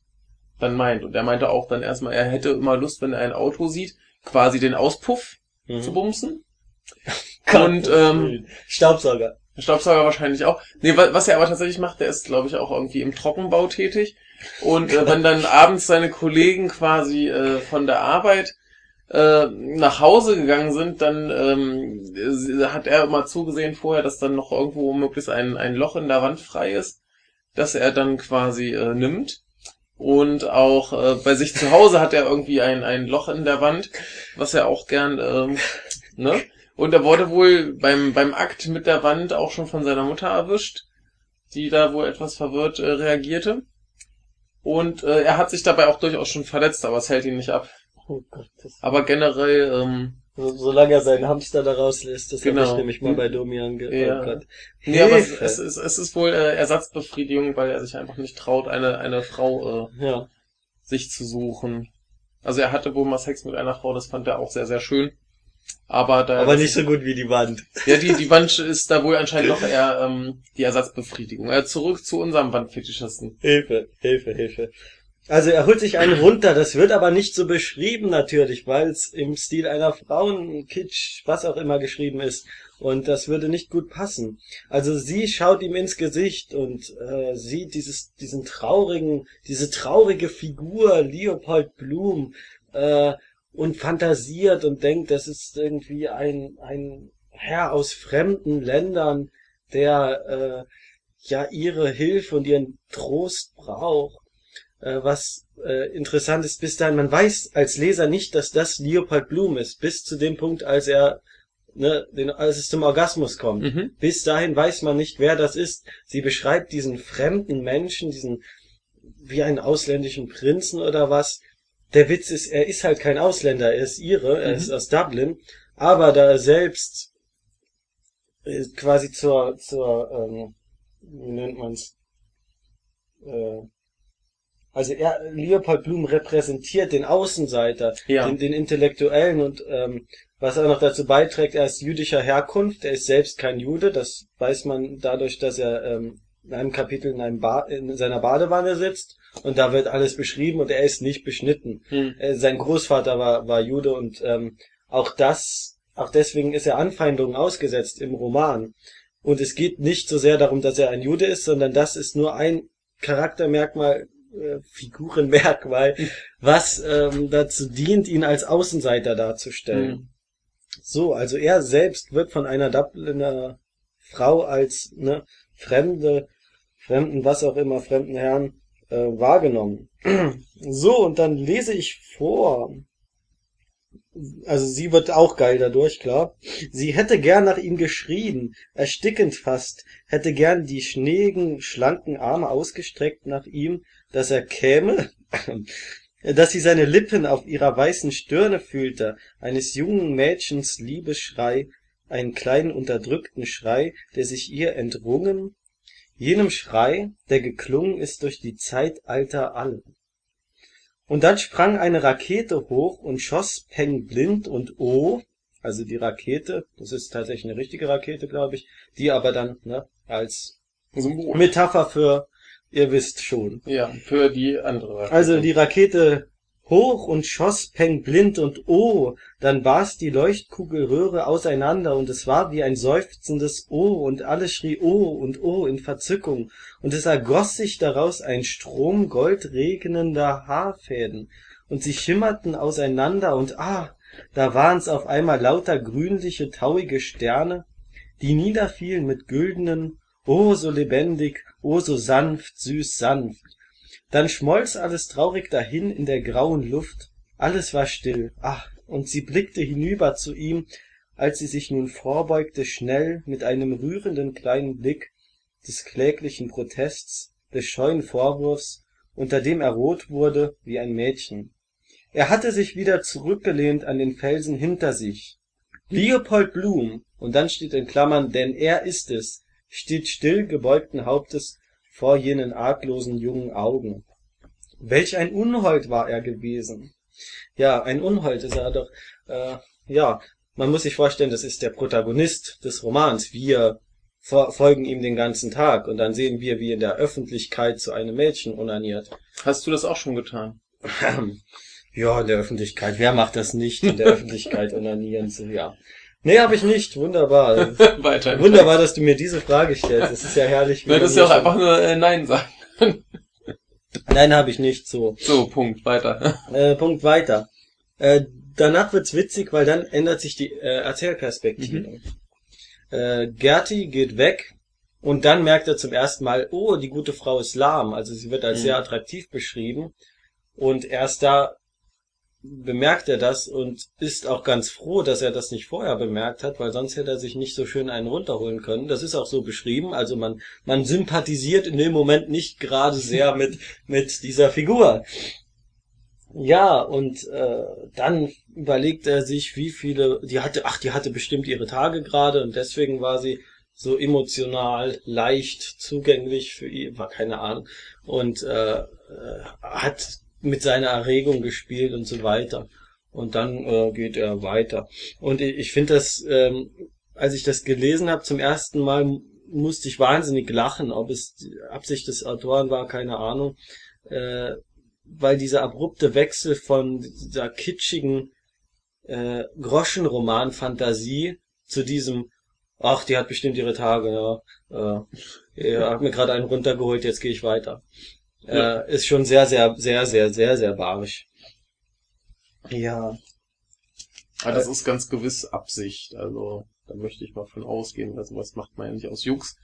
dann meint. Und er meinte auch dann erstmal, er hätte immer Lust, wenn er ein Auto sieht, quasi den Auspuff Mhm. zu bumsen. Und, ähm. Staubsauger. Staubsauger wahrscheinlich auch. Nee, wa- was er aber tatsächlich macht, der ist, glaube ich, auch irgendwie im Trockenbau tätig. Und äh, wenn dann abends seine Kollegen quasi äh, von der Arbeit äh, nach Hause gegangen sind, dann ähm, hat er mal zugesehen vorher, dass dann noch irgendwo möglichst ein, ein Loch in der Wand frei ist, dass er dann quasi äh, nimmt. Und auch äh, bei sich zu Hause hat er irgendwie ein, ein Loch in der Wand, was er auch gern, ähm, ne? Und er wurde wohl beim, beim Akt mit der Wand auch schon von seiner Mutter erwischt, die da wohl etwas verwirrt äh, reagierte. Und äh, er hat sich dabei auch durchaus schon verletzt, aber es hält ihn nicht ab. Oh Gott, Aber generell, ähm, so, solange er seinen Hamster da rauslässt, das Genau. habe ich nämlich mal bei Domian gehört. Ja. Oh Gott. nee, aber es, es, ist, es ist wohl äh, Ersatzbefriedigung, weil er sich einfach nicht traut, eine, eine Frau äh, ja. sich zu suchen. Also er hatte wohl mal Sex mit einer Frau, das fand er auch sehr, sehr schön. Aber da Aber nicht so gut wie die Wand. Ja, die, die Wand ist da wohl anscheinend noch eher ähm, die Ersatzbefriedigung. Äh, zurück zu unserem Wandfetischisten. Hilfe, Hilfe, Hilfe. Also er holt sich einen runter, das wird aber nicht so beschrieben natürlich, weil es im Stil einer Frauenkitsch, was auch immer geschrieben ist. Und das würde nicht gut passen. Also sie schaut ihm ins Gesicht und äh, sieht dieses, diesen traurigen, diese traurige Figur Leopold Blum äh, und fantasiert und denkt, das ist irgendwie ein, ein Herr aus fremden Ländern, der äh, ja ihre Hilfe und ihren Trost braucht. Äh, was äh, interessant ist, bis dahin, man weiß als Leser nicht, dass das Leopold Blum ist, bis zu dem Punkt, als er, ne, den, als es zum Orgasmus kommt. Mhm. Bis dahin weiß man nicht, wer das ist. Sie beschreibt diesen fremden Menschen, diesen wie einen ausländischen Prinzen oder was. Der Witz ist, er ist halt kein Ausländer, er ist ihre, er Mhm. ist aus Dublin, aber da er selbst äh, quasi zur, zur, ähm, wie nennt man's, äh, also er, Leopold Blum repräsentiert den Außenseiter, Ja. den, den Intellektuellen und ähm, was auch noch dazu beiträgt, er ist jüdischer Herkunft, er ist selbst kein Jude, das weiß man dadurch, dass er ähm, in einem Kapitel in, einem ba in seiner Badewanne sitzt und da wird alles beschrieben und er ist nicht beschnitten. Hm. Äh, sein Großvater war, war Jude und ähm, auch das, auch deswegen ist er Anfeindungen ausgesetzt im Roman. Und es geht nicht so sehr darum, dass er ein Jude ist, sondern das ist nur ein Charaktermerkmal, äh, Figurenmerkmal, was ähm, dazu dient, ihn als Außenseiter darzustellen. Hm. So, also er selbst wird von einer Dubliner Frau als ne, fremde, fremden, was auch immer, fremden Herrn äh, wahrgenommen. So, und dann lese ich vor. Also sie wird auch geil dadurch, klar. Sie hätte gern nach ihm geschrien, erstickend fast, hätte gern die schneeigen, schlanken Arme ausgestreckt nach ihm, dass er käme, dass sie seine Lippen auf ihrer weißen Stirne fühlte, eines jungen Mädchens Liebesschrei, einen kleinen unterdrückten Schrei, der sich ihr entrungen, jenem Schrei, der geklungen ist durch die Zeitalter alle. Und dann sprang eine Rakete hoch und schoss Peng blind und O, also die Rakete, das ist tatsächlich eine richtige Rakete, glaube ich, die aber dann ne, als Symbol. Metapher für, ihr wisst schon. Ja, für die andere. Also die Rakete hoch und schoss Peng blind und oh, dann barst die Leuchtkugelröhre auseinander und es war wie ein seufzendes Oh und alles schrie Oh und Oh in Verzückung und es ergoss sich daraus ein Strom goldregnender Haarfäden und sie schimmerten auseinander und ah, da waren's auf einmal lauter grünliche, tauige Sterne, die niederfielen mit güldenen, oh so lebendig, oh so sanft, süß sanft. Dann schmolz alles traurig dahin in der grauen Luft, alles war still, ach, und sie blickte hinüber zu ihm, als sie sich nun vorbeugte, schnell, mit einem rührenden kleinen Blick des kläglichen Protests, des scheuen Vorwurfs, unter dem er rot wurde wie ein Mädchen. Er hatte sich wieder zurückgelehnt an den Felsen hinter sich. Leopold Blum, und dann steht in Klammern, denn er ist es, steht still gebeugten Hauptes vor jenen arglosen jungen Augen. Welch ein Unhold war er gewesen. Ja, ein Unhold ist er doch, äh, ja, man muss sich vorstellen, das ist der Protagonist des Romans. Wir fo- folgen ihm den ganzen Tag und dann sehen wir, wie in der Öffentlichkeit zu einem Mädchen onaniert. Hast du das auch schon getan? Ja, in der Öffentlichkeit. Wer macht das nicht, in der Öffentlichkeit onanieren zu, ja. Nee, habe ich nicht. Wunderbar. Weiter. Wunderbar, dass du mir diese Frage stellst. Das ist ja herrlich. hättest man ja auch einfach nur äh, Nein sagen. Nein, habe ich nicht. So. So, Punkt, weiter. Äh, Punkt weiter. Äh, danach wird's witzig, weil dann ändert sich die äh, Erzählperspektive. Äh, Gerti geht weg und dann merkt er zum ersten Mal, oh, die gute Frau ist lahm. Also sie wird als Mhm. sehr attraktiv beschrieben. Und erst da bemerkt er das und ist auch ganz froh, dass er das nicht vorher bemerkt hat, weil sonst hätte er sich nicht so schön einen runterholen können. Das ist auch so beschrieben. Also man, man sympathisiert in dem Moment nicht gerade sehr mit, mit dieser Figur. Ja, und äh, dann überlegt er sich, wie viele, die hatte, ach, die hatte bestimmt ihre Tage gerade und deswegen war sie so emotional, leicht zugänglich für ihn, war keine Ahnung, und äh, äh, hat mit seiner Erregung gespielt und so weiter. Und dann äh, geht er weiter. Und ich, ich finde das, ähm, als ich das gelesen habe zum ersten Mal, musste ich wahnsinnig lachen, ob es Absicht des Autoren war, keine Ahnung. Äh, weil dieser abrupte Wechsel von dieser kitschigen äh, Groschenroman-Fantasie zu diesem, ach, die hat bestimmt ihre Tage, ja, äh, er hat mir gerade einen runtergeholt, jetzt gehe ich weiter. Ja. Äh, ist schon sehr, sehr, sehr, sehr, sehr, sehr barisch. Ja, Aber das ist ganz gewiss Absicht. Also da möchte ich mal von ausgehen, weil sowas macht man ja nicht aus Jux.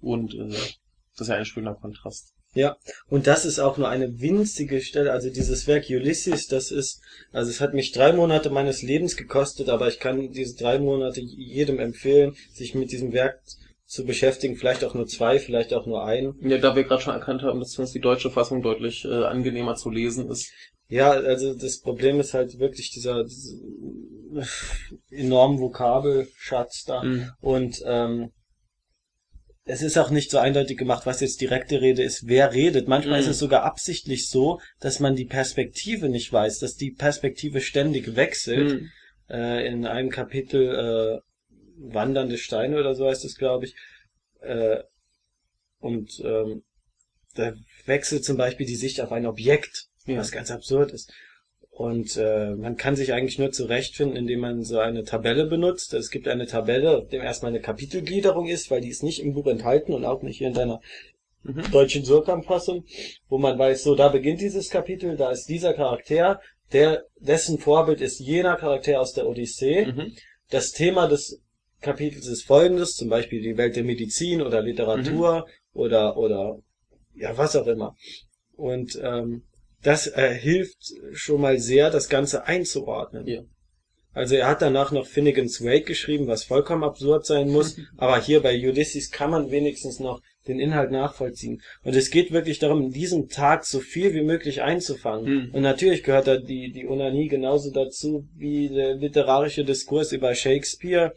Und äh, das ist ja ein schöner Kontrast. Ja, und das ist auch nur eine winzige Stelle. Also dieses Werk Ulysses, das ist, also es hat mich drei Monate meines Lebens gekostet, aber ich kann diese drei Monate jedem empfehlen, sich mit diesem Werk zu beschäftigen. Vielleicht auch nur zwei, vielleicht auch nur ein. Ja, da wir gerade schon erkannt haben, dass uns die deutsche Fassung deutlich äh, angenehmer zu lesen ist. Ja, also das Problem ist halt wirklich dieser, dieser enormen Vokabelschatz da. Mhm. Und ähm, es ist auch nicht so eindeutig gemacht, was jetzt direkte Rede ist, wer redet. Manchmal Mhm. ist es sogar absichtlich so, dass man die Perspektive nicht weiß, dass die Perspektive ständig wechselt. Mhm. Äh, in einem Kapitel äh, Wandernde Steine oder so heißt es, glaube ich. Äh, und ähm, da wechselt zum Beispiel die Sicht auf ein Objekt, Ja. was ganz absurd ist. Und äh, man kann sich eigentlich nur zurechtfinden, indem man so eine Tabelle benutzt. Es gibt eine Tabelle, auf dem erstmal eine Kapitelgliederung ist, weil die ist nicht im Buch enthalten und auch nicht hier in deiner Mhm. deutschen Surkamp-Fassung, wo man weiß, so da beginnt dieses Kapitel, da ist dieser Charakter, der dessen Vorbild ist jener Charakter aus der Odyssee. Mhm. Das Thema des Kapitels ist folgendes, zum Beispiel die Welt der Medizin oder Literatur oder oder ja was auch immer. Und ähm, das äh, hilft schon mal sehr, das Ganze einzuordnen. Ja. Also er hat danach noch Finnegan's Wake geschrieben, was vollkommen absurd sein muss, aber hier bei Ulysses kann man wenigstens noch den Inhalt nachvollziehen. Und es geht wirklich darum, in diesem Tag so viel wie möglich einzufangen. Hm. Und natürlich gehört da die, die Onanie genauso dazu wie der literarische Diskurs über Shakespeare,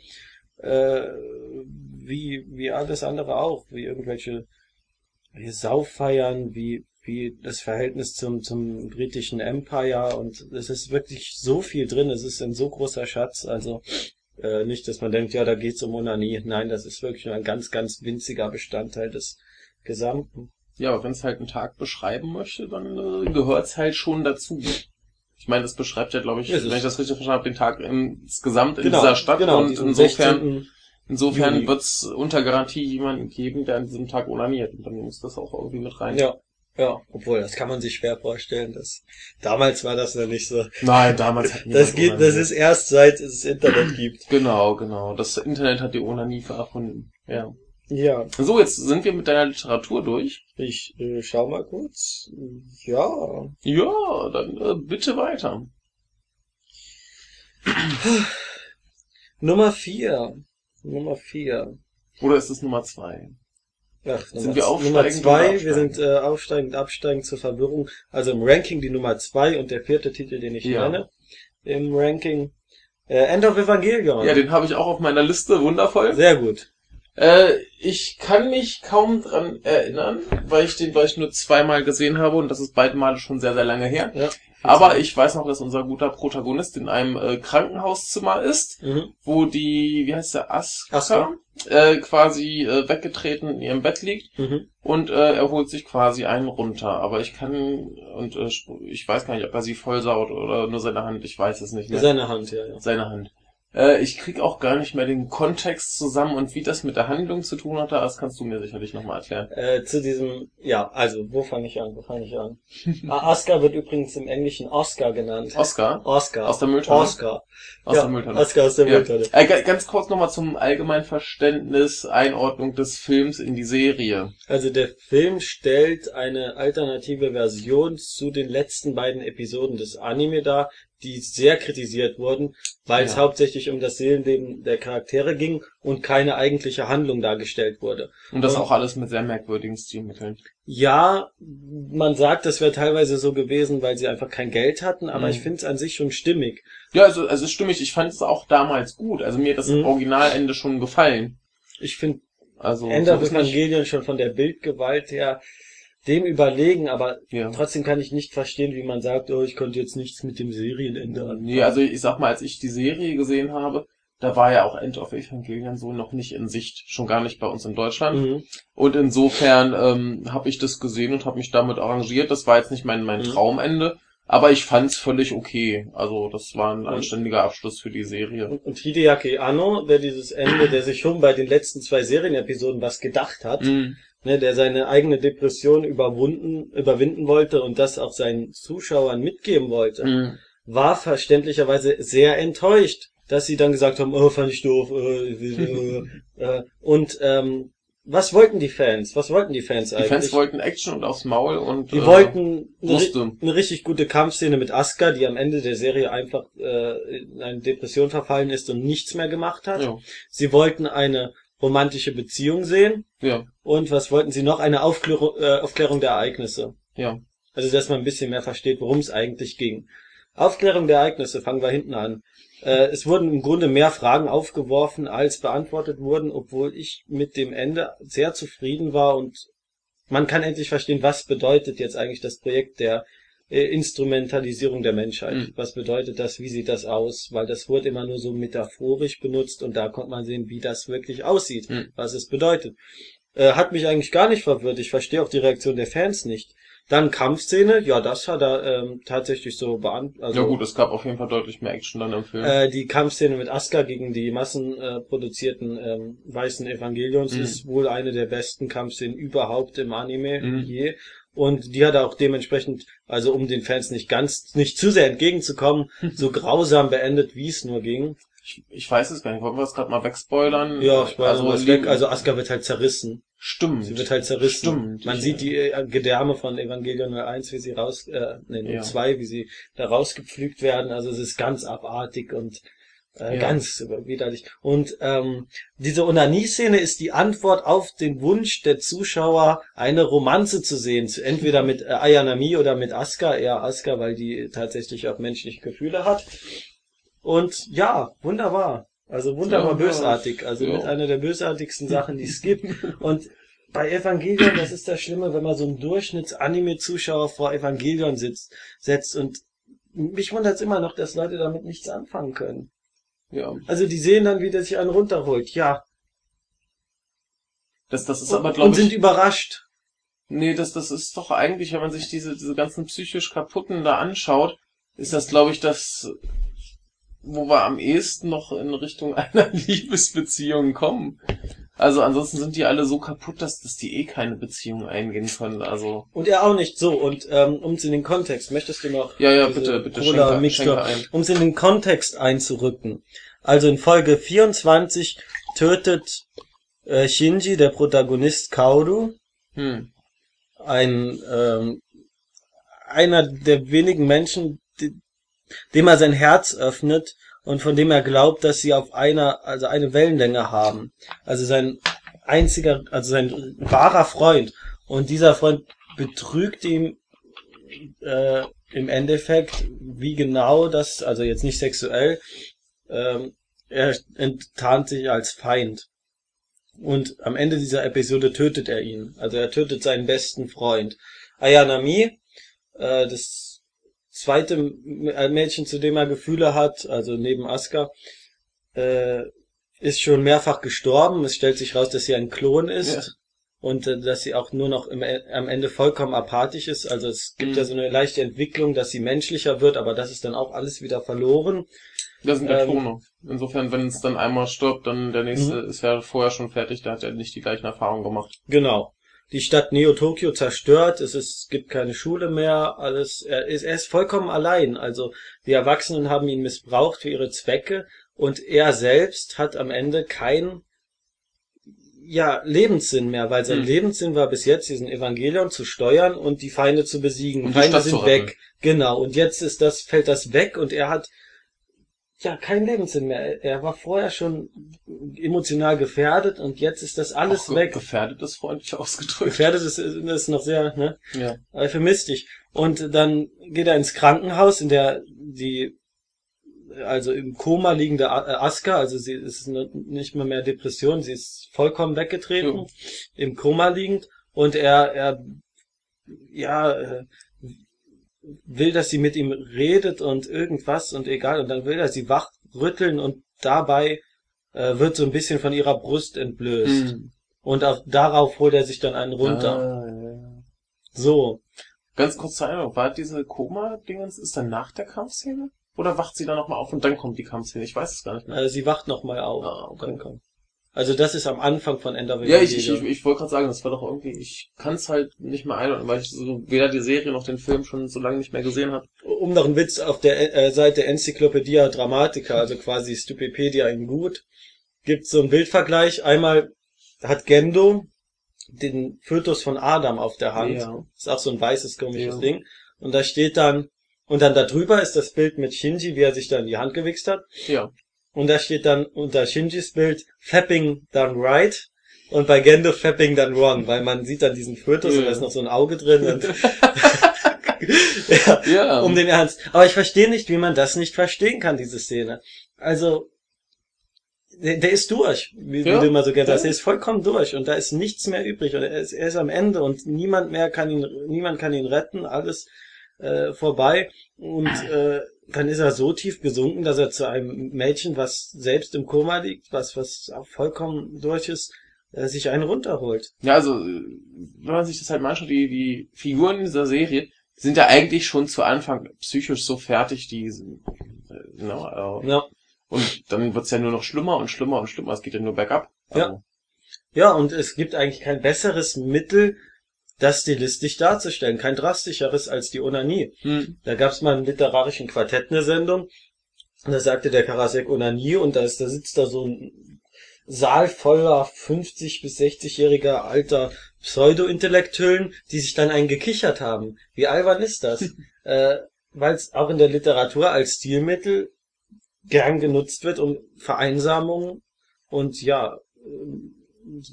äh, wie, wie alles andere auch, wie irgendwelche wie Sauffeiern, wie, wie das Verhältnis zum, zum britischen Empire und es ist wirklich so viel drin, es ist ein so großer Schatz, also äh, nicht, dass man denkt, ja, da geht's um Onanie. Nein, das ist wirklich nur ein ganz, ganz winziger Bestandteil des Gesamten. Ja, aber wenn es halt einen Tag beschreiben möchte, dann äh, gehört's halt schon dazu. Ich meine, das beschreibt ja, glaube ich, Ja, es wenn ich das richtig verstanden habe, den Tag insgesamt in Genau, dieser Stadt genau, und insofern 16. Insofern Juni. wird's unter Garantie jemanden geben, der an diesem Tag onaniert. Und dann muss das auch irgendwie mit rein. Ja, ja, obwohl, das kann man sich schwer vorstellen, dass damals war das noch nicht so. Nein, damals hat Das geht, das ist erst seit es Internet gibt. Genau, genau. Das Internet hat die Onanie erfunden. Ja. Ja, So, jetzt sind wir mit deiner Literatur durch. ich äh, schau mal kurz. Ja, Ja, dann äh, bitte weiter. Nummer vier. Nummer vier. Oder ist es Nummer zwei? Ach, Sind Nummer, wir aufsteigend Nummer zwei, wir sind äh, aufsteigend, absteigend zur Verwirrung. Also im Ranking die Nummer zwei und der vierte Titel, den ich Ja. nenne. Im Ranking äh, End of Evangelion. Ja, den habe ich auch auf meiner Liste. Wundervoll. Sehr gut. Äh, ich kann mich kaum dran erinnern, weil ich den, glaube ich, nur zweimal gesehen habe und das ist beide Male schon sehr, sehr lange her. Ja. Aber ich weiß noch, dass unser guter Protagonist in einem äh, Krankenhauszimmer ist, Mhm. wo die, wie heißt der, Aska, Aska. Äh, quasi äh, weggetreten in ihrem Bett liegt Mhm. und äh, er holt sich quasi einen runter. Aber ich kann, und äh, ich weiß gar nicht, ob er sie vollsaut oder nur seine Hand, ich weiß es nicht mehr. Seine Hand, ja, ja. Seine Hand. Äh, ich krieg auch gar nicht mehr den Kontext zusammen und wie das mit der Handlung zu tun hatte, das kannst du mir sicherlich nochmal erklären. Äh, zu diesem, ja, also, wo fange ich an? Wo fange ich an? ah, Oscar wird übrigens im Englischen Oscar genannt. Oscar? Oscar. Aus der Mülltonne? Oscar. Aus ja, der Mülltonne. Oscar aus der Ja. Mülltonne. Äh, ga- ganz kurz nochmal zum Allgemeinverständnis, Einordnung des Films in die Serie. Also der Film stellt eine alternative Version zu den letzten beiden Episoden des Anime dar, die sehr kritisiert wurden, weil es Ja. hauptsächlich um das Seelenleben der Charaktere ging und keine eigentliche Handlung dargestellt wurde. Und das Und- auch alles mit sehr merkwürdigen Stilmitteln. Ja, man sagt, das wäre teilweise so gewesen, weil sie einfach kein Geld hatten, aber Mhm. ich finde es an sich schon stimmig. Ja, also, also stimmig, ich fand es auch damals gut. Also mir hat das Mhm. Originalende schon gefallen. Ich finde Also Ende so Evangelion schon von der Bildgewalt her dem überlegen, aber Ja. trotzdem kann ich nicht verstehen, wie man sagt, oh, ich konnte jetzt nichts mit dem Serienende anfangen. Nee, also ich sag mal, als ich die Serie gesehen habe, da war ja auch End of Evangelion so noch nicht in Sicht, schon gar nicht bei uns in Deutschland. Mhm. Und insofern ähm, habe ich das gesehen und habe mich damit arrangiert. Das war jetzt nicht mein, mein Mhm. Traumende, aber ich fand's völlig okay. Also das war ein Mhm. anständiger Abschluss für die Serie. Und, und Hideaki Anno, der dieses Ende, der sich schon bei den letzten zwei Serienepisoden was gedacht hat, Mhm. Ne, der seine eigene Depression überwunden, überwinden wollte und das auch seinen Zuschauern mitgeben wollte, Mhm. war verständlicherweise sehr enttäuscht, dass sie dann gesagt haben, oh, fand ich doof, äh, äh, äh, und ähm, was wollten die Fans? Was wollten die Fans Die eigentlich? Fans wollten Action und aufs Maul und die äh, wollten eine, eine richtig gute Kampfszene mit Asuka, die am Ende der Serie einfach äh, in eine Depression verfallen ist und nichts mehr gemacht hat. ja, Sie wollten eine romantische Beziehung sehen ja, und was wollten sie noch? Eine Aufklärung, äh, Aufklärung der Ereignisse. ja. Also, dass man ein bisschen mehr versteht, worum es eigentlich ging. Aufklärung der Ereignisse, fangen wir hinten an. Äh, es wurden im Grunde mehr Fragen aufgeworfen, als beantwortet wurden, obwohl ich mit dem Ende sehr zufrieden war und man kann endlich verstehen, was bedeutet jetzt eigentlich das Projekt der äh, Instrumentalisierung der Menschheit. Mhm. Was bedeutet das? Wie sieht das aus? Weil das wurde immer nur so metaphorisch benutzt und da konnte man sehen, wie das wirklich aussieht, Mhm. was es bedeutet. Äh, hat mich eigentlich gar nicht verwirrt. Ich verstehe auch die Reaktion der Fans nicht. Dann Kampfszene, ja, das hat er ähm, tatsächlich so beantwortet. Also, ja gut, es gab auf jeden Fall deutlich mehr Action dann im Film. äh, die Kampfszene mit Asuka gegen die massenproduzierten äh, ähm, weißen Evangelions Mhm. ist wohl eine der besten Kampfszenen überhaupt im Anime Mhm. je. Und die hat er auch dementsprechend, also um den Fans nicht ganz, nicht zu sehr entgegenzukommen, so grausam beendet, wie es nur ging. ich, ich weiß es gar nicht, wollen wir das gerade mal wegspoilern? Ja, ich weiß, also, weg. also Asuka wird halt zerrissen. stimmt. Sie wird halt zerrissen. Stimmt. Man Ich- sieht die äh, Gedärme von Evangelion 01, wie sie raus, äh, nee, Ja. 02, wie sie da rausgepflügt werden. Also es ist ganz abartig und äh, Ja. ganz widerlich. Und ähm, diese Onanie-Szene ist die Antwort auf den Wunsch der Zuschauer, eine Romanze zu sehen. Entweder mit äh, Ayanami oder mit Asuka. Eher Asuka, weil die tatsächlich auch menschliche Gefühle hat. Und ja, wunderbar. Also wunderbar ja. bösartig. Also Ja. mit einer der bösartigsten Sachen, die es gibt. Und bei Evangelion, das ist das Schlimme, wenn man so einen Durchschnitts-Anime-Zuschauer vor Evangelion sitzt, setzt und mich wundert es immer noch, dass Leute damit nichts anfangen können. Ja. Also die sehen dann, wie der sich einen runterholt, ja. Das, das ist Und, aber, und glaube sind ich, überrascht. nee, das, das ist doch eigentlich, wenn man sich diese, diese ganzen psychisch kaputten da anschaut, ist das, glaube ich, das, wo wir am ehesten noch in Richtung einer Liebesbeziehung kommen. Also ansonsten sind die alle so kaputt, dass, dass die eh keine Beziehung eingehen können. Also, Und er auch nicht so. Und ähm, um es in den Kontext, möchtest du noch ja, ja, bitte, bitte, Cola Mixtur, um es in den Kontext einzurücken. Also in Folge 24 tötet äh, Shinji, der Protagonist Kaoru, Hm. ein ähm, einer der wenigen Menschen, die, dem er sein Herz öffnet und von dem er glaubt, dass sie auf einer, also eine Wellenlänge haben. Also sein einziger, also sein wahrer Freund. Und dieser Freund betrügt ihm äh, im Endeffekt, wie genau das, also jetzt nicht sexuell, ähm, er enttarnt sich als Feind. Und am Ende dieser Episode tötet er ihn. Also er tötet seinen besten Freund. Ayanami, äh, das zweite äh, Mädchen, zu dem er Gefühle hat, also neben Asuka, äh, ist schon mehrfach gestorben. Es stellt sich raus, dass sie ein Klon ist. und äh, dass sie auch nur noch im, E- am Ende vollkommen apathisch ist. Also es gibt Mhm. ja so eine leichte Entwicklung, dass sie menschlicher wird, aber das ist dann auch alles wieder verloren. Das sind ja Ähm, Klone. Insofern, wenn es dann einmal stirbt, dann der nächste Mhm. ist ja vorher schon fertig, der hat ja nicht die gleichen Erfahrungen gemacht. Genau. Die Stadt Neo-Tokio zerstört, es ist, es gibt keine Schule mehr, alles, er ist, er ist vollkommen allein. Also die Erwachsenen haben ihn missbraucht für ihre Zwecke und er selbst hat am Ende keinen ja, Lebenssinn mehr, weil sein Hm. Lebenssinn war bis jetzt, diesen Evangelion zu steuern und die Feinde zu besiegen. Und die Feinde sind weg. Genau. Und jetzt ist das, fällt das weg und er hat ja keinen Lebenssinn mehr. Er- war vorher schon emotional gefährdet und jetzt ist das alles Auch weg. Gefährdet ist freundlich ausgedrückt. Gefährdet ist, ist noch sehr, ne? Ja. euphemistisch. Und dann geht er ins Krankenhaus, in der die also im Koma liegende äh, Aska, also sie ist nicht mehr mehr Depression, sie ist vollkommen weggetreten, Jo. im Koma liegend und er er ja äh, will, dass sie mit ihm redet und irgendwas und egal und dann will er sie wachrütteln und dabei äh, wird so ein bisschen von ihrer Brust entblößt Hm. und auch darauf holt er sich dann einen runter. Ah, ja. So, Ganz kurz zur Erinnerung, war diese Koma-Dingens, ist dann nach der Kampfszene? Oder wacht sie dann nochmal auf und dann kommt die Kampfszene? Ich weiß es gar nicht mehr. Äh, sie wacht nochmal auf. Ah, okay. Also das ist am Anfang von End of Ja, ich, ich, ich, ich wollte gerade sagen, das war doch irgendwie, ich kann es halt nicht mehr einordnen, weil ich so weder die Serie noch den Film schon so lange nicht mehr gesehen habe. Um noch einen Witz auf der äh, Seite Enzyklopädia Dramatica, also quasi Stupipedia in gut, gibt so einen Bildvergleich. Einmal hat Gendo den Fötus von Adam auf der Hand. Ja. Ist auch so ein weißes komisches Ja. Ding. Und da steht dann, und dann da drüber ist das Bild mit Shinji, wie er sich da in die Hand gewichst hat. Ja. Und da steht dann unter Shinjis Bild Fapping done right und bei Gendo Fapping done wrong, weil man sieht dann diesen Fötus Ja. und da ist noch so ein Auge drin und ja, Ja. um den Ernst. Aber ich verstehe nicht, wie man das nicht verstehen kann, diese Szene. Also, der, der ist durch, wie, Ja. wie du immer so gerne sagst. Ja. Er ist vollkommen durch und da ist nichts mehr übrig und er ist, er ist am Ende und niemand mehr kann ihn, niemand kann ihn retten, alles äh, vorbei und äh, dann ist er so tief gesunken, dass er zu einem Mädchen, was selbst im Koma liegt, was was auch vollkommen durch ist, äh, sich einen runterholt. Ja, also, äh, wenn man sich das halt mal anschaut, die, die Figuren in dieser Serie sind ja eigentlich schon zu Anfang psychisch so fertig, die sind, äh, genau, äh, Ja. und dann wird's ja nur noch schlimmer und schlimmer und schlimmer, es geht ja nur bergab. Also, Ja, und es gibt eigentlich kein besseres Mittel, das stilistisch darzustellen, kein drastischeres als die Onanie. Hm. Da gab's mal im literarischen Quartett eine Sendung, und da sagte der Karasek Onanie und da ist, da sitzt da so ein Saal voller 50 bis 60-jähriger alter Pseudo-Intellektuellen, die sich dann einen gekichert haben. Wie albern ist das? äh, Weil es auch in der Literatur als Stilmittel gern genutzt wird, um Vereinsamung und ja, ähm,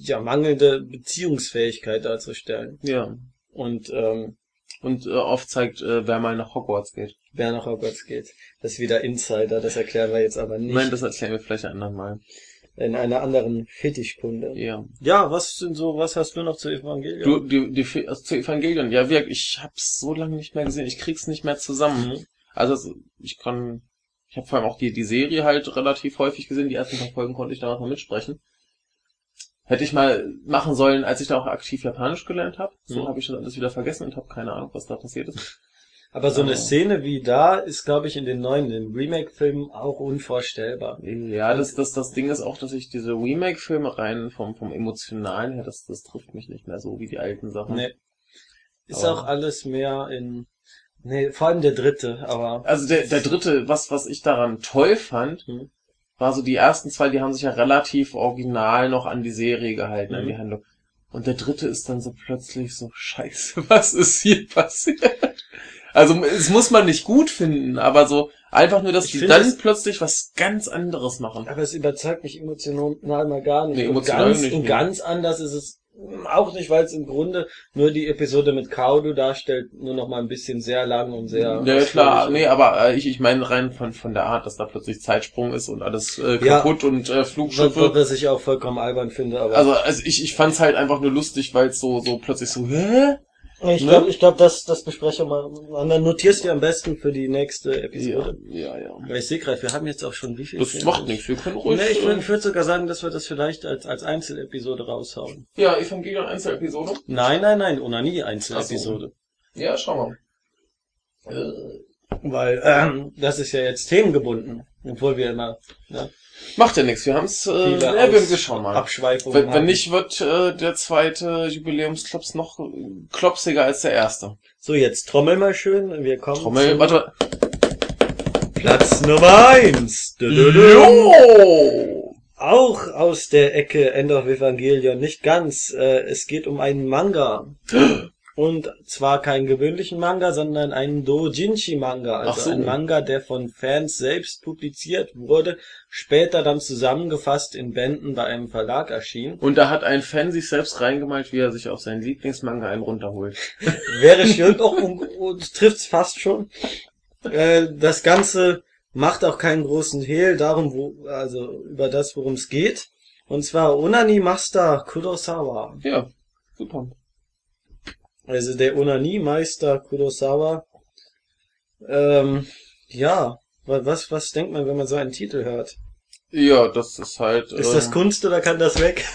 ja, mangelnde Beziehungsfähigkeit darzustellen. Ja. Und ähm, Und äh, oft zeigt, äh, wer mal nach Hogwarts geht. wer nach Hogwarts geht. Das ist wieder Insider, das erklären wir jetzt aber nicht Nein, das erklären wir vielleicht ein andermal. in einer anderen Fetischkunde. Ja. Ja, was sind so, was hast du noch zu Evangelion? Du, die, die, also zu Evangelion, ja, wirklich, ich hab's so lange nicht mehr gesehen, ich krieg's nicht mehr zusammen. Mhm. Also ich kann, ich habe vor allem auch die, die Serie halt relativ häufig gesehen, die ersten paar Folgen konnte ich da noch mal mitsprechen. Hätte ich mal machen sollen, als ich da auch aktiv Japanisch gelernt habe. So Mhm. habe ich das alles wieder vergessen und habe keine Ahnung, was da passiert ist. Aber so eine. Szene wie da ist, glaube ich, in den neuen, in Remake-Filmen auch unvorstellbar. Ja, das, das, das Ding ist auch, dass ich diese Remake-Filme rein vom, vom Emotionalen her, das, das trifft mich nicht mehr so wie die alten Sachen. Nee. Ist Aber- auch alles mehr in, nee, vor allem der dritte, aber, Also der, der dritte, was, was ich daran toll fand, Mhm. War so die ersten zwei, die haben sich ja relativ original noch an die Serie gehalten, an Mhm. die Handlung. Und der dritte ist dann so plötzlich so, scheiße, was ist hier passiert? Also es muss man nicht gut finden, aber so einfach nur, dass Ich die dann es- plötzlich was ganz anderes machen. aber es überzeugt mich emotional mal gar nicht. Nee, und emotional ganz, nicht, und nee. ganz anders ist es auch nicht, weil es im Grunde nur die Episode mit Kaudu darstellt, nur noch mal ein bisschen sehr lang und sehr. Ja, klar, nee, aber äh, ich, ich meine rein von, von der Art, dass da plötzlich Zeitsprung ist und alles äh, Ja. kaputt und äh, Was, Flugschiffe. was ich auch vollkommen albern finde, aber. Also, also ich, ich fand's halt einfach nur lustig, weil es so, so plötzlich so, hä? Ich Ne? glaube, ich glaub, das, das besprechen wir mal. Und dann notierst du am besten für die nächste Episode. ja, ja. Weil ich sehe gerade, wir haben jetzt auch schon wie viel? Das macht nichts, wir können ruhig. Nee, ich würde äh, ich sogar sagen, dass wir das vielleicht als, als Einzelepisode raushauen. ja, Evangelion Einzelepisode. Nein, nein, nein, Onanie Einzelepisode. Ja, schauen wir mal. Äh, Weil ähm, das ist ja jetzt themengebunden, obwohl wir immer ne, macht ja nichts, wir haben's, äh, viele ja, wir, schauen mal. Abschweifungen Wenn, wenn haben. nicht, wird äh, der zweite Jubiläumsklops noch äh, klopsiger als der erste. So, jetzt trommel mal schön. Wir kommen Trommel, warte. Platz Nummer eins. Jo! Auch aus der Ecke End of Evangelion, nicht ganz. Äh, es geht um einen Manga. Und zwar keinen gewöhnlichen Manga, sondern einen Dojinshi-Manga. Also so. ein Manga, der von Fans selbst publiziert wurde, später dann zusammengefasst in Bänden bei einem Verlag erschien. Und da hat ein Fan sich selbst reingemalt, wie er sich auf seinen Lieblingsmanga einen runterholt. Wäre schön, auch um, und trifft's fast schon. Äh, das Ganze macht auch keinen großen Hehl darum, wo, also über das, worum es geht. Und zwar Onani Master Kurosawa. Ja, super. Also der Onani-Meister Kurosawa. Ähm, ja, wa- was, was denkt man, wenn man so einen Titel hört? Ja, das ist halt. Ist das ähm, Kunst oder kann das weg?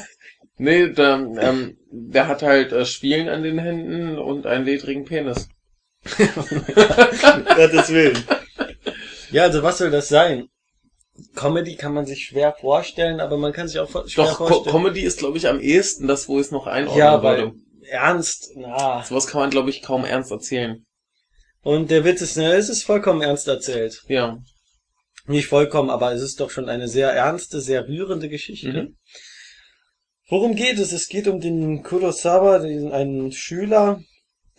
Nee, der, ähm, der hat halt äh, Spielen an den Händen und einen ledrigen Penis. Gottes Willen. Ja, also was soll das sein? Comedy kann man sich schwer vorstellen, aber man kann sich auch schwer Doch, vorstellen. Comedy ist, glaube ich, am ehesten das, wo es noch einordnen ja, würde. Ernst, na. Sowas kann man, glaube ich, kaum ernst erzählen. Und der Witz ist, ne, es ist vollkommen ernst erzählt. Ja. Nicht vollkommen, aber es ist doch schon eine sehr ernste, sehr rührende Geschichte. Mhm. Worum geht es? Es geht um den Kurosawa, den, einen Schüler,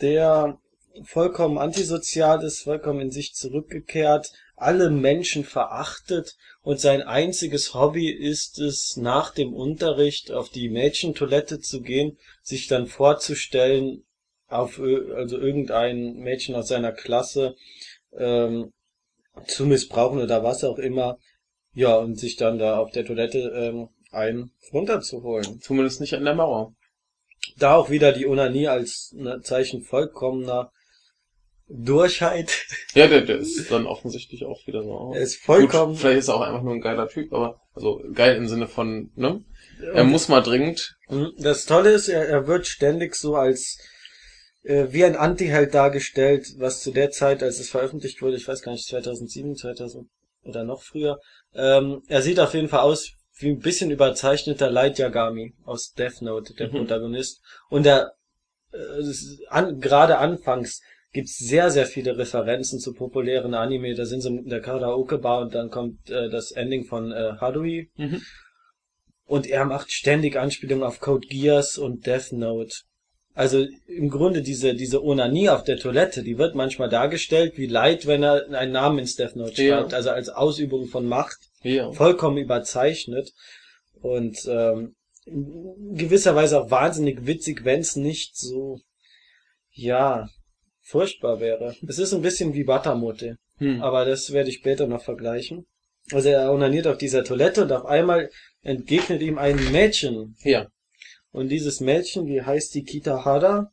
der vollkommen antisozial ist, vollkommen in sich zurückgekehrt, alle Menschen verachtet und sein einziges Hobby ist es, nach dem Unterricht auf die Mädchentoilette zu gehen, sich dann vorzustellen, auf also irgendein Mädchen aus seiner Klasse ähm, zu missbrauchen oder was auch immer, ja, und sich dann da auf der Toilette ähm, ein runterzuholen. Zumindest nicht an der Mauer. Da auch wieder die Onanie als ne, Zeichen vollkommener Durchheit. Ja, der, der ist dann offensichtlich auch wieder so. Er ist vollkommen. Gut, vielleicht ist er auch einfach nur ein geiler Typ, aber also geil im Sinne von, ne? Er muss mal dringend. das Tolle ist, er, er wird ständig so als äh, wie ein Anti-Held dargestellt, was zu der Zeit, als es veröffentlicht wurde, ich weiß gar nicht, 2007, 2000 oder noch früher, ähm, er sieht auf jeden Fall aus wie ein bisschen überzeichneter Light Yagami aus Death Note, der Mhm. Protagonist. Und er, äh, an, gerade anfangs gibt's sehr, sehr viele Referenzen zu populären Anime. Da sind sie in der Karaoke-Bar und dann kommt äh, das Ending von äh, Harui. Mhm. Und er macht ständig Anspielungen auf Code Geass und Death Note. Also im Grunde diese, diese Onanie auf der Toilette, die wird manchmal dargestellt wie Light, wenn er einen Namen ins Death Note Ja. schreibt. Also als Ausübung von Macht Ja. vollkommen überzeichnet und ähm, in gewisser Weise auch wahnsinnig witzig, wenn es nicht so, ja, furchtbar wäre. Es ist ein bisschen wie Buttermutte, Hm. aber das werde ich später noch vergleichen. Also er onaniert auf dieser Toilette und auf einmal entgegnet ihm ein Mädchen. Ja. Und dieses Mädchen, wie heißt die Kitahara,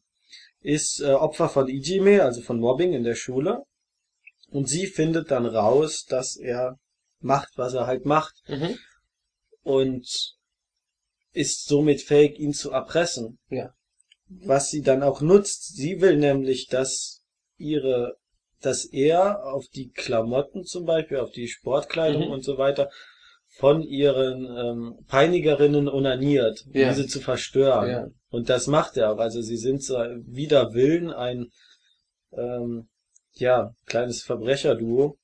ist äh, Opfer von Ijime, also von Mobbing in der Schule. Und sie findet dann raus, dass er macht, was er halt macht Mhm. und ist somit fähig, ihn zu erpressen. Ja. Was sie dann auch nutzt. Sie will nämlich, dass ihre, dass er auf die Klamotten zum Beispiel, auf die Sportkleidung Mhm. und so weiter von ihren ähm, Peinigerinnen onaniert, um Ja. diese zu verstören. Ja. Und das macht er auch. Also sie sind so wider Willen ein ähm, ja kleines Verbrecherduo.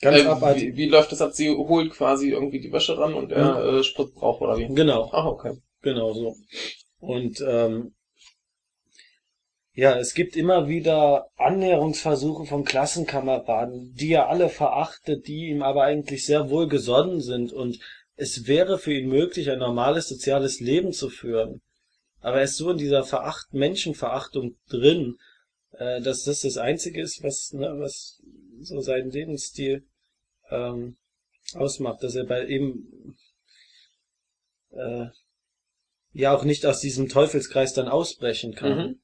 Ganz Äh, abartig. wie, wie läuft das ab? Sie holt quasi irgendwie die Wäsche ran und er äh, spritzt drauf, oder wie? Genau. Ah, okay. Genau so. Und ähm, ja, es gibt immer wieder Annäherungsversuche von Klassenkameraden, die er alle verachtet, die ihm aber eigentlich sehr wohl gesonnen sind und es wäre für ihn möglich, ein normales soziales Leben zu führen. Aber er ist so in dieser Veracht Menschenverachtung drin, äh, dass das das Einzige ist, was, ne, was so seinen Lebensstil ähm, ausmacht, dass er bei eben äh, ja auch nicht aus diesem Teufelskreis dann ausbrechen kann. Mhm.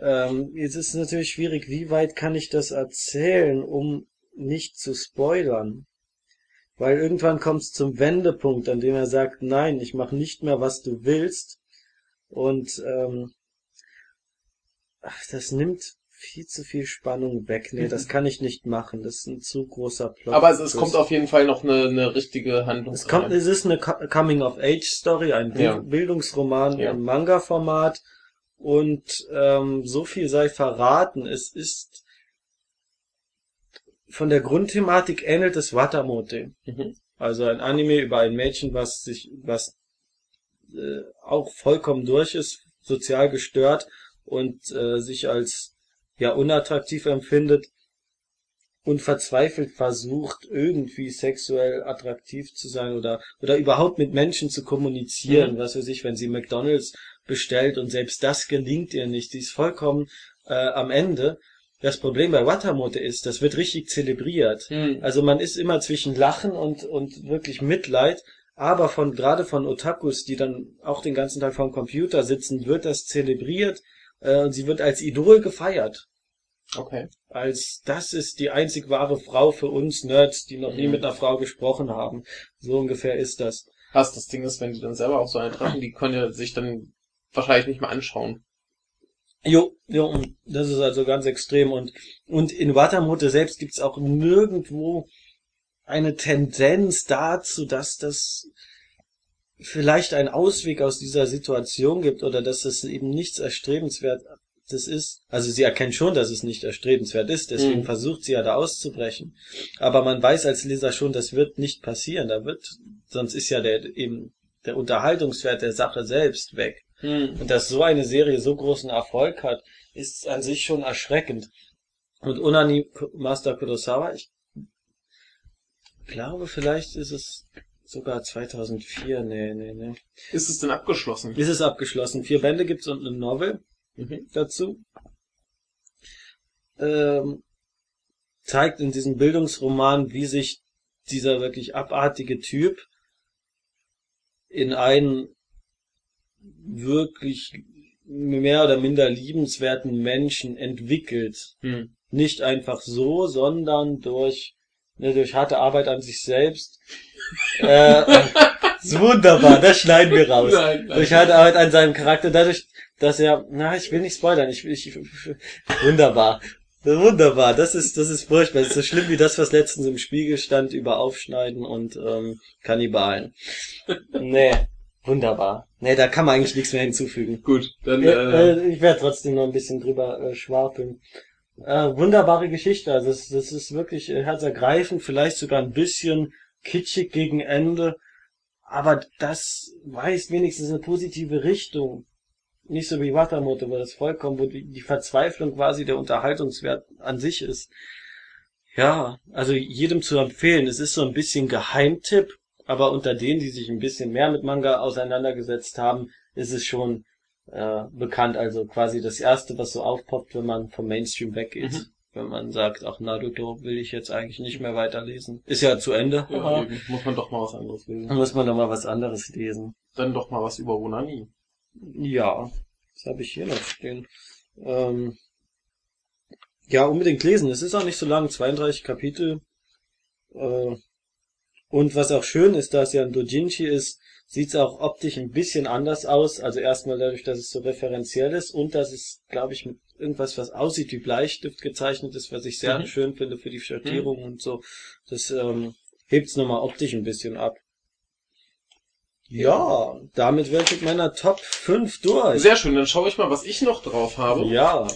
Ähm, jetzt ist es natürlich schwierig, wie weit kann ich das erzählen, um nicht zu spoilern? Weil irgendwann kommt es zum Wendepunkt, an dem er sagt, nein, ich mache nicht mehr, was du willst. Und ähm, ach, das nimmt viel zu viel Spannung weg. Nee, das kann ich nicht machen. Das ist ein zu großer Plot. Aber es, es kommt auf jeden Fall noch eine, eine richtige Handlung. Es kommt, rein. es ist eine Co- Coming-of-Age-Story, ein Ja. Bildungsroman Ja. im Manga-Format. Und ähm, so viel sei verraten. Es ist von der Grundthematik ähnelt es Watamote. Mhm. Also ein Anime über ein Mädchen, was sich, was äh, auch vollkommen durch ist, sozial gestört und äh, sich als ja unattraktiv empfindet und verzweifelt versucht, irgendwie sexuell attraktiv zu sein oder oder überhaupt mit Menschen zu kommunizieren, Mhm. was für sich, wenn sie McDonalds bestellt und selbst das gelingt ihr nicht. Sie ist vollkommen äh, am Ende. Das Problem bei Watamote ist, das wird richtig zelebriert. Hm. Also man ist immer zwischen Lachen und, und wirklich Mitleid, aber von, gerade von Otakus, die dann auch den ganzen Tag vorm Computer sitzen, wird das zelebriert, äh, und sie wird als Idol gefeiert. Okay. Als, das ist die einzig wahre Frau für uns Nerds, die noch nie Mhm. mit einer Frau gesprochen haben. So ungefähr ist das. Was das Ding ist, wenn die dann selber auch so eine treffen, die können ja sich dann wahrscheinlich nicht mehr anschauen. Jo, jo, und das ist also ganz extrem und, und in Watamote selbst gibt's auch nirgendwo eine Tendenz dazu, dass das vielleicht einen Ausweg aus dieser Situation gibt oder dass es eben nichts erstrebenswert das ist. Also sie erkennt schon, dass es nicht erstrebenswert ist, deswegen Mhm. versucht sie ja da auszubrechen. Aber man weiß als Leser schon, das wird nicht passieren. Da wird, sonst ist ja der eben der Unterhaltungswert der Sache selbst weg. Hm. Und dass so eine Serie so großen Erfolg hat, ist an sich schon erschreckend. Und Unani Master Kurosawa, ich glaube, vielleicht ist es sogar 2004. Nee, nee, nee. Ist es denn abgeschlossen? Ist es abgeschlossen. Vier Bände gibt's und eine Novel Mhm. dazu. Ähm, zeigt in diesem Bildungsroman, wie sich dieser wirklich abartige Typ in einen wirklich mehr oder minder liebenswerten Menschen entwickelt. Hm. Nicht einfach so, sondern durch, ne, durch harte Arbeit an sich selbst. äh, ist wunderbar, das schneiden wir raus. Nein, nein. Durch harte Arbeit an seinem Charakter, dadurch, dass er, na, ich will nicht spoilern, ich, ich, wunderbar. Wunderbar, das ist, das ist furchtbar. Das ist so schlimm wie das, was letztens im Spiegel stand über Aufschneiden und ähm, Kannibalen. Nee, wunderbar. Nee, da kann man eigentlich nichts mehr hinzufügen. Gut, dann Ja, äh, äh, ich werde trotzdem noch ein bisschen drüber äh, schwafeln. Äh, wunderbare Geschichte, also das, das ist wirklich äh, herzergreifend, vielleicht sogar ein bisschen kitschig gegen Ende, aber das weist wenigstens eine positive Richtung. Nicht so wie Watamoto, wo das vollkommen, wo die, Verzweiflung quasi der Unterhaltungswert an sich ist. Ja, also jedem zu empfehlen. Es ist so ein bisschen Geheimtipp, aber unter denen, die sich ein bisschen mehr mit Manga auseinandergesetzt haben, ist es schon äh, bekannt. Also quasi das erste, was so aufpoppt, wenn man vom Mainstream weggeht. Mhm. Wenn man sagt, ach Naruto will ich jetzt eigentlich nicht mehr weiterlesen. Ist ja zu Ende. ja, eben, muss man doch mal was anderes Dann lesen. muss man doch mal was anderes lesen. Dann doch mal was über Onani. Ja, das habe ich hier noch stehen. Ähm, ja, unbedingt lesen. Es ist auch nicht so lang, 32 Kapitel. Äh, und was auch schön ist, da es ja ein Dojinshi ist, sieht es auch optisch ein bisschen anders aus. Also erstmal dadurch, dass es so referenziell ist und dass es, glaube ich, mit irgendwas, was aussieht wie Bleistift gezeichnet ist, was ich sehr Mhm. schön finde für die Schattierung und so. Das ähm, hebt's nochmal optisch ein bisschen ab. Ja, damit wäre ich mit meiner Top 5 durch. Sehr schön, dann schaue ich mal, was ich noch drauf habe. Ja.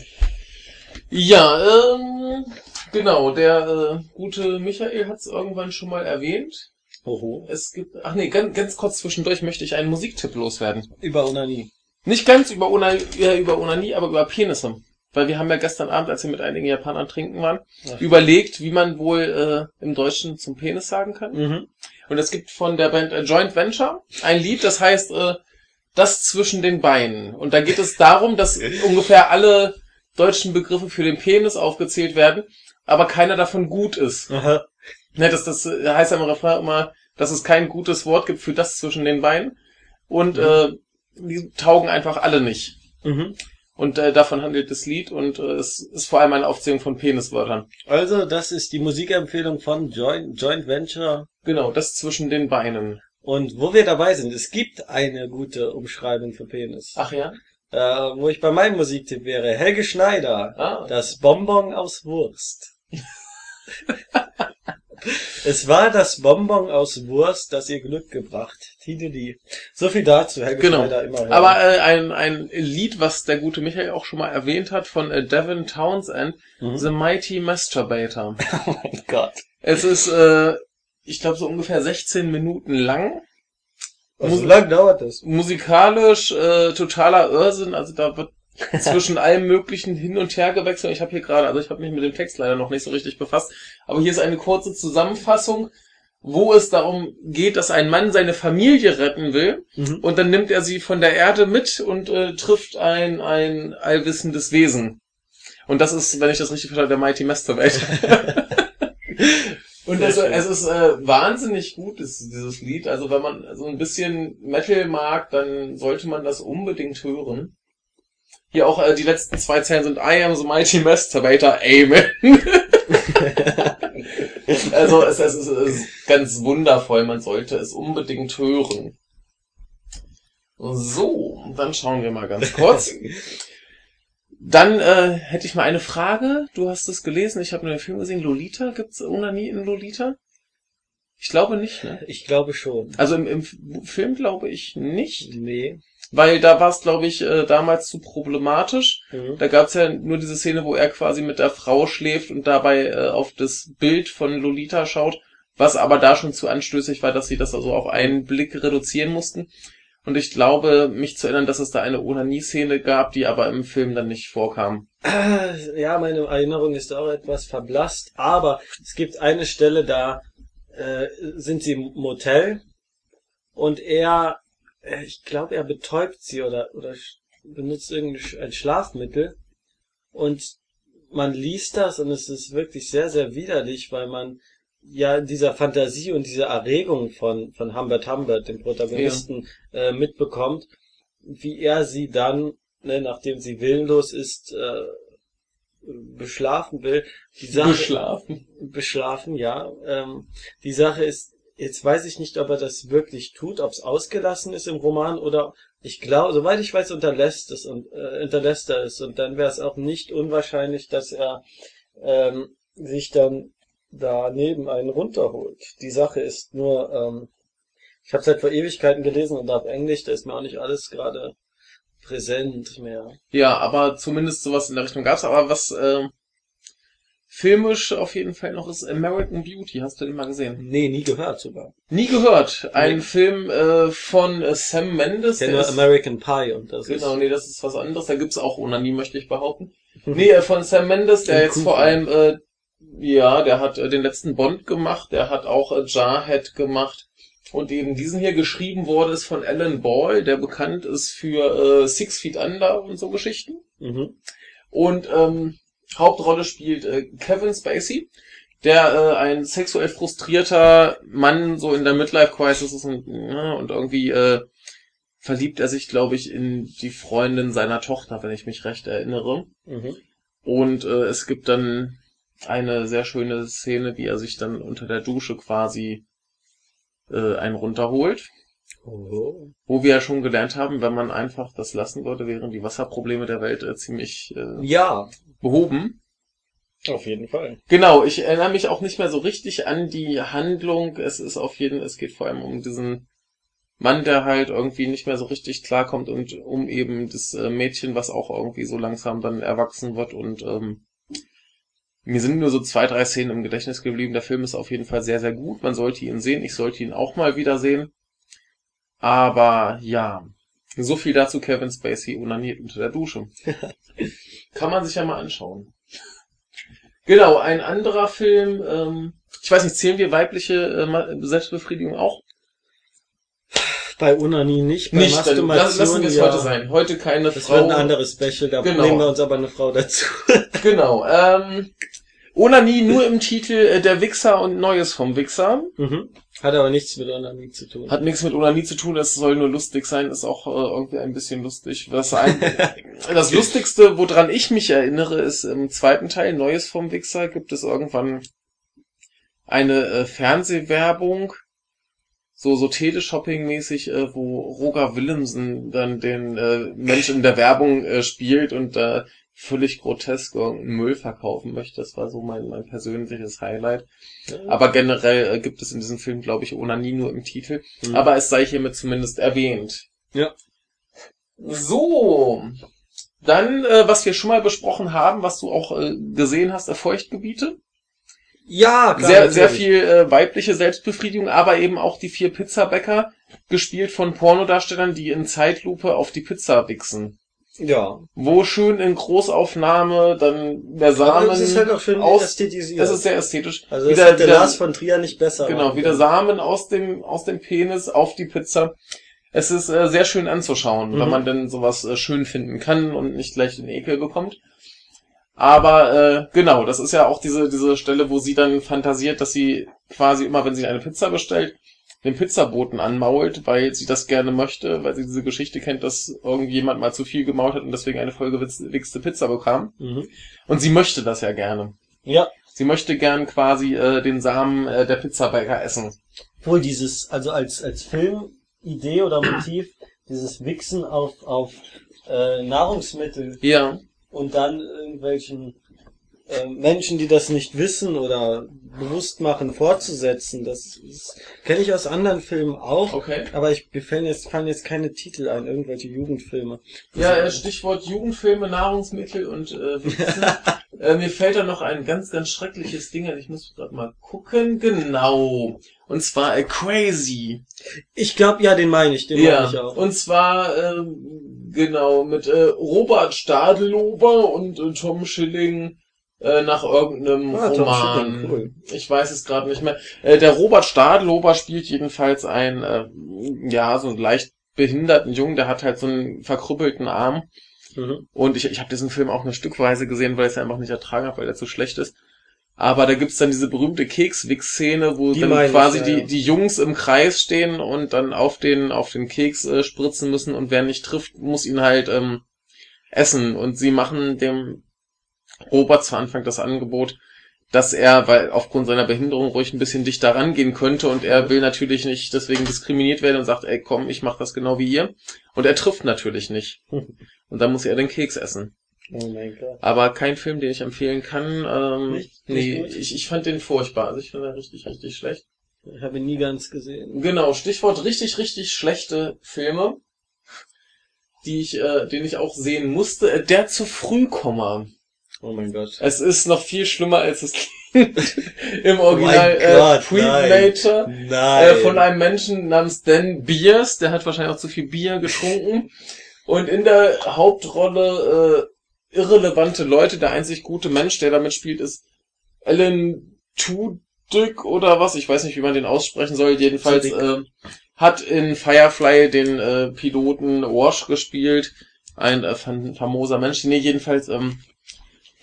Ja, ähm, genau, der äh, gute Michael hat es irgendwann schon mal erwähnt. Hoho. Es gibt, ach nee, ganz, ganz kurz zwischendurch möchte ich einen Musiktipp loswerden. Über Onanie. Nicht ganz über, Ona, ja, über Onanie, aber über Penisse. Weil wir haben ja gestern Abend, als wir mit einigen Japanern trinken waren, Ach. überlegt, wie man wohl äh, im Deutschen zum Penis sagen kann. Mhm. Und es gibt von der Band äh, Joint Venture ein Lied, das heißt äh, Das zwischen den Beinen. Und da geht es darum, dass ungefähr alle deutschen Begriffe für den Penis aufgezählt werden, aber keiner davon gut ist. Aha. Ne, das, das äh, heißt ja im Refrain immer, dass es kein gutes Wort gibt für das zwischen den Beinen. Und Mhm. äh, die taugen einfach alle nicht. Mhm. Und äh, davon handelt das Lied und äh, es ist vor allem eine Aufzählung von Peniswörtern. Also, das ist die Musikempfehlung von Joint, Joint Venture. Genau, das zwischen den Beinen. Und wo wir dabei sind, es gibt eine gute Umschreibung für Penis. Ach ja? Äh, wo ich bei meinem Musiktipp wäre, Helge Schneider, Ah. das Bonbon aus Wurst. es war das Bonbon aus Wurst, das ihr Glück gebracht. Tideli. So viel dazu, Helge Genau. Schneider immer. Aber äh, ein, ein Lied, was der gute Michael auch schon mal erwähnt hat, von äh, Devin Townsend, Mhm. The Mighty Masturbator. oh mein Gott. Es ist, äh, ich glaube, so ungefähr 16 Minuten lang. So lang dauert das? Musikalisch äh, totaler Irrsinn, also da wird zwischen allem möglichen hin und her gewechselt. Ich habe hier gerade, also ich habe mich mit dem Text leider noch nicht so richtig befasst, aber hier ist eine kurze Zusammenfassung, wo es darum geht, dass ein Mann seine Familie retten will Mhm. und dann nimmt er sie von der Erde mit und äh, trifft ein, ein allwissendes Wesen. Und das ist, wenn ich das richtig verstehe, der Mighty Masturbator. Und schön. es ist äh, wahnsinnig gut, ist dieses Lied. Also wenn man so ein bisschen Metal mag, dann sollte man das unbedingt hören. Hier auch äh, die letzten zwei Zeilen sind I am the mighty masturbator, Amen. also es, es, ist, es ist ganz wundervoll, man sollte es unbedingt hören. So, dann schauen wir mal ganz kurz. Dann äh, hätte ich mal eine Frage. Du hast es gelesen, ich habe nur den Film gesehen. Lolita, gibt's Onanie in Lolita? Ich glaube nicht, ne? Ich glaube schon. Also im, im Film glaube ich nicht, Nee. Weil da war es, glaube ich, äh, damals zu problematisch. Mhm. Da gab's ja nur diese Szene, wo er quasi mit der Frau schläft und dabei äh, auf das Bild von Lolita schaut, was aber da schon zu anstößig war, dass sie das also auf einen Blick reduzieren mussten. Und ich glaube, mich zu erinnern, dass es da eine Onanie-Szene gab, die aber im Film dann nicht vorkam. Ja, meine Erinnerung ist auch etwas verblasst, aber es gibt eine Stelle, da äh, sind sie im Motel und er, äh, ich glaube, er betäubt sie oder, oder benutzt irgendein Sch- ein Schlafmittel und man liest das und es ist wirklich sehr, sehr widerlich, weil man ja in dieser Fantasie und dieser Erregung von, von Humbert Humbert, dem Protagonisten, äh, mitbekommt, wie er sie dann, ne, nachdem sie willenlos ist, äh, beschlafen will. Die Sache, Beschlafen. beschlafen, ja. Ähm, die Sache ist, jetzt weiß ich nicht, ob er das wirklich tut, ob es ausgelassen ist im Roman oder ich glaube, soweit ich weiß, unterlässt es und äh, unterlässt er es und dann wäre es auch nicht unwahrscheinlich, dass er ähm, sich dann daneben einen runterholt. Die Sache ist nur, ähm, ich habe seit vor Ewigkeiten gelesen und auf Englisch, da ist mir auch nicht alles gerade präsent mehr. Ja, aber zumindest sowas in der Richtung gab's. Aber was äh, filmisch auf jeden Fall noch ist American Beauty. Hast du den mal gesehen? Nee, nie gehört sogar. Nie gehört. Ein Nee. Film äh, von äh, Sam Mendes. Der nur ist- American Pie und das Genau, ist nee, das ist was anderes. Da gibt's auch Onanie, möchte ich behaupten. Nee, äh, von Sam Mendes, der Und jetzt vor allem, äh, ja, der hat äh, den letzten Bond gemacht, der hat auch äh, Jarhead gemacht. Und eben diesen hier geschrieben wurde, ist von Alan Ball, der bekannt ist für äh, Six Feet Under und so Geschichten. mhm. Und ähm, Hauptrolle spielt äh, Kevin Spacey, der äh, ein sexuell frustrierter Mann so in der Midlife-Crisis ist und, ja, und irgendwie äh, verliebt er sich, glaube ich, in die Freundin seiner Tochter, wenn ich mich recht erinnere. Mhm. Und äh, es gibt dann eine sehr schöne Szene, wie er sich dann unter der Dusche quasi äh, einen runterholt. Oh. Wo wir ja schon gelernt haben, wenn man einfach das lassen würde, wären die Wasserprobleme der Welt äh, ziemlich äh, Ja, behoben. auf jeden Fall. Genau, ich erinnere mich auch nicht mehr so richtig an die Handlung. Es ist auf jeden, es geht vor allem um diesen Mann, der halt irgendwie nicht mehr so richtig klarkommt und um eben das äh, Mädchen, was auch irgendwie so langsam dann erwachsen wird und ähm, mir sind nur so zwei, drei Szenen im Gedächtnis geblieben. Der Film ist auf jeden Fall sehr, sehr gut. Man sollte ihn sehen. Ich sollte ihn auch mal wieder sehen. Aber ja, so viel dazu Kevin Spacey unaniert unter der Dusche. Kann man sich ja mal anschauen. Genau, ein anderer Film, ähm, ich weiß nicht, zählen wir weibliche äh, Selbstbefriedigung auch? Bei Unani nicht, bei Nicht, lass- lassen Masturbation wir es ja. heute sein. Heute keine Das Frau. wird ein anderes Special, da Genau. nehmen wir uns aber eine Frau dazu. Genau, ähm, Onanie nur im Titel äh, Der Wichser und Neues vom Wichser. Mhm. Hat aber nichts mit Unani zu tun. Hat nichts mit Onanie zu tun, es soll nur lustig sein, ist auch äh, irgendwie ein bisschen lustig. Was ein, das Lustigste, woran ich mich erinnere, ist im zweiten Teil, Neues vom Wichser, gibt es irgendwann eine äh, Fernsehwerbung, so, so Teleshopping-mäßig, äh, wo Roger Willemsen dann den äh, Menschen in der Werbung äh, spielt und da völlig grotesk irgendeinen Müll verkaufen möchte. Das war so mein, mein persönliches Highlight. Aber generell äh, gibt es in diesem Film, glaube ich, Onanie nur im Titel. Mhm. Aber es sei hiermit zumindest erwähnt. Ja. So. Dann, äh, was wir schon mal besprochen haben, was du auch äh, gesehen hast, Feuchtgebiete. Ja, klar, Sehr, sehr viel äh, weibliche Selbstbefriedigung, aber eben auch die vier Pizzabäcker, gespielt von Pornodarstellern, die in Zeitlupe auf die Pizza wichsen. Ja. Wo schön in Großaufnahme dann der Samen. Aber es ist halt auch schön aus- ästhetisiert. Das ist sehr ästhetisch. also das wieder, hat der wieder, Lars von Trier nicht besser. genau, wieder können. Samen aus dem, aus dem Penis auf die Pizza. Es ist äh, sehr schön anzuschauen, Mhm. wenn man denn sowas äh, schön finden kann und nicht gleich den Ekel bekommt. Aber äh, genau, das ist ja auch diese, diese Stelle, wo sie dann fantasiert, dass sie quasi immer, wenn sie eine Pizza bestellt, den Pizzaboten anmault, weil sie das gerne möchte, weil sie diese Geschichte kennt, dass irgendjemand mal zu viel gemault hat und deswegen eine vollgewichste Pizza bekam. Mhm. Und sie möchte das ja gerne. Ja. Sie möchte gern quasi äh, den Samen äh, der Pizzabäcker essen. Wohl dieses, also als, als Filmidee oder Motiv, dieses Wichsen auf, auf äh, Nahrungsmittel Ja. und dann irgendwelchen äh, Menschen, die das nicht wissen oder bewusst machen, fortzusetzen. Das kenne ich aus anderen Filmen auch. Okay. Aber ich fallen jetzt, fallen jetzt keine Titel ein, irgendwelche Jugendfilme. Ja, äh, Stichwort Jugendfilme, Nahrungsmittel und äh, äh, mir fällt da noch ein ganz, ganz schreckliches Ding ein. Ich muss gerade mal gucken. Genau. Und zwar äh, Crazy. Ich glaube, ja, den meine ich, den meine ich auch. Und zwar, ähm, genau, mit äh, Robert Stadelober und äh, Tom Schilling äh, nach irgendeinem Ah, Roman. Schilling, cool. Ich weiß es gerade nicht mehr. Äh, der Robert Stadelober spielt jedenfalls einen, äh, ja, so einen leicht behinderten Jungen, der hat halt so einen verkrüppelten Arm. Mhm. Und ich, ich habe diesen Film auch eine Stückweise gesehen, weil ich es einfach nicht ertragen habe, weil er zu schlecht ist. Aber da gibt's dann diese berühmte Kekswix-Szene, wo Die dann meine ich, quasi ja, die, ja. die Jungs im Kreis stehen und dann auf den, auf den Keks äh, spritzen müssen und wer nicht trifft, muss ihn halt ähm, essen. Und sie machen dem Robert zu Anfang das Angebot, dass er, weil aufgrund seiner Behinderung ruhig ein bisschen dichter rangehen könnte und er will natürlich nicht deswegen diskriminiert werden und sagt, ey komm, ich mach das genau wie ihr. Und er trifft natürlich nicht. Und dann muss er den Keks essen. Oh mein Gott. Aber kein Film, den ich empfehlen kann. Ähm, Nicht? Nicht nee, gut? ich, ich fand den furchtbar. Also ich finde den richtig, richtig schlecht. Ich habe ihn nie ganz gesehen. Genau, Stichwort richtig, richtig schlechte Filme, die ich, äh, den ich auch sehen musste. Äh, Der zu früh komme. Oh mein Gott. Es ist noch viel schlimmer, als es klingt. Im Original Oh äh, Predator. Nein. Äh, von einem Menschen namens Dan Beers, der hat wahrscheinlich auch zu viel Bier getrunken. Und in der Hauptrolle äh, irrelevante Leute. Der einzig gute Mensch, der damit spielt, ist Alan Tudyk oder was. Ich weiß nicht, wie man den aussprechen soll. Jedenfalls äh, hat in Firefly den äh, Piloten Wash gespielt. Ein äh, fam famoser Mensch. Nee, jedenfalls, ähm,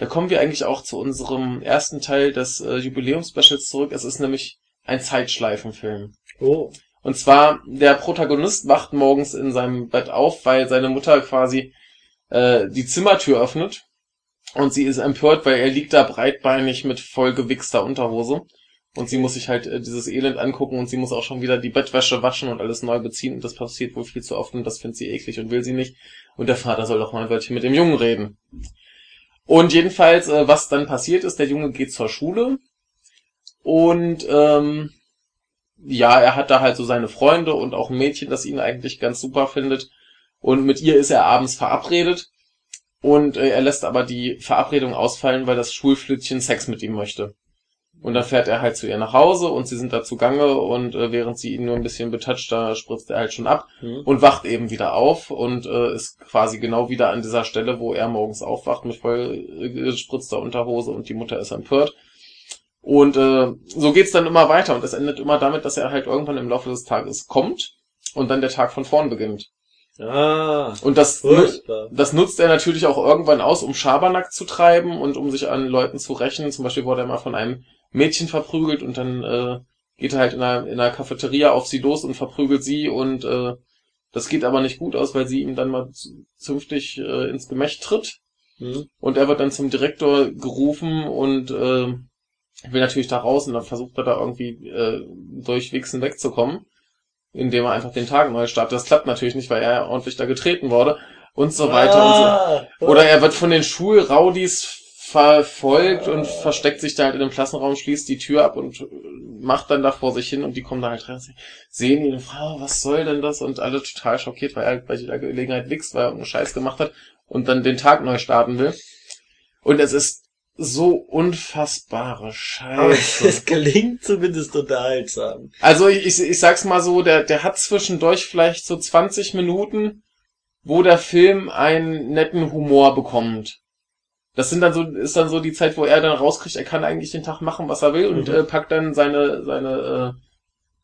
da kommen wir eigentlich auch zu unserem ersten Teil des äh, Jubiläumspecials zurück. Es ist nämlich ein Zeitschleifenfilm. Oh. Und zwar, der Protagonist wacht morgens in seinem Bett auf, weil seine Mutter quasi äh, die Zimmertür öffnet. Und sie ist empört, weil er liegt da breitbeinig mit vollgewichster Unterhose. Und sie muss sich halt äh, dieses Elend angucken und sie muss auch schon wieder die Bettwäsche waschen und alles neu beziehen. Und das passiert wohl viel zu oft und das findet sie eklig und will sie nicht. Und der Vater soll doch mal ein Wörtchen mit dem Jungen reden. Und jedenfalls, äh, was dann passiert ist, der Junge geht zur Schule und ähm, ja, er hat da halt so seine Freunde und auch ein Mädchen, das ihn eigentlich ganz super findet. Und mit ihr ist er abends verabredet. Und äh, er lässt aber die Verabredung ausfallen, weil das Schulflötchen Sex mit ihm möchte. Und dann fährt er halt zu ihr nach Hause und sie sind da zugange und äh, während sie ihn nur ein bisschen betatscht, da spritzt er halt schon ab Hm. und wacht eben wieder auf und äh, ist quasi genau wieder an dieser Stelle, wo er morgens aufwacht mit voll äh, gespritzter Unterhose und die Mutter ist empört. Und äh, so geht's dann immer weiter und es endet immer damit, dass er halt irgendwann im Laufe des Tages kommt und dann der Tag von vorn beginnt. Ah. Und das, Furchtbar. das nutzt er natürlich auch irgendwann aus, um Schabernack zu treiben und um sich an Leuten zu rächen. Zum Beispiel wurde er mal von einem Mädchen verprügelt und dann äh, geht er halt in einer, in einer Cafeteria auf sie los und verprügelt sie und äh, Das geht aber nicht gut aus, weil sie ihm dann mal zünftig äh, ins Gemächt tritt. Hm. Und er wird dann zum Direktor gerufen und äh, will natürlich da raus und dann versucht er da irgendwie äh, durch Wichsen wegzukommen, indem er einfach den Tag neu startet. Das klappt natürlich nicht, weil er ordentlich da getreten wurde und so weiter und so. Ah, Oder er wird von den Schulraudis verfolgt und versteckt sich da halt in dem Klassenraum, schließt die Tür ab und äh, macht dann da vor sich hin und die kommen da halt rein, sehen ihn und fragen, was soll denn das? Und alle total schockiert, weil er bei jeder Gelegenheit wichst, weil er irgendeinen Scheiß gemacht hat und dann den Tag neu starten will. Und es ist so unfassbare Aber Scheiße. es gelingt zumindest unterhaltsam. Also ich, ich, ich sag's mal so, der, der hat zwischendurch vielleicht so 20 Minuten, wo der Film einen netten Humor bekommt. Das sind dann so, ist dann so die Zeit, wo er dann rauskriegt, er kann eigentlich den Tag machen, was er will und Mhm. äh, packt dann seine, seine äh,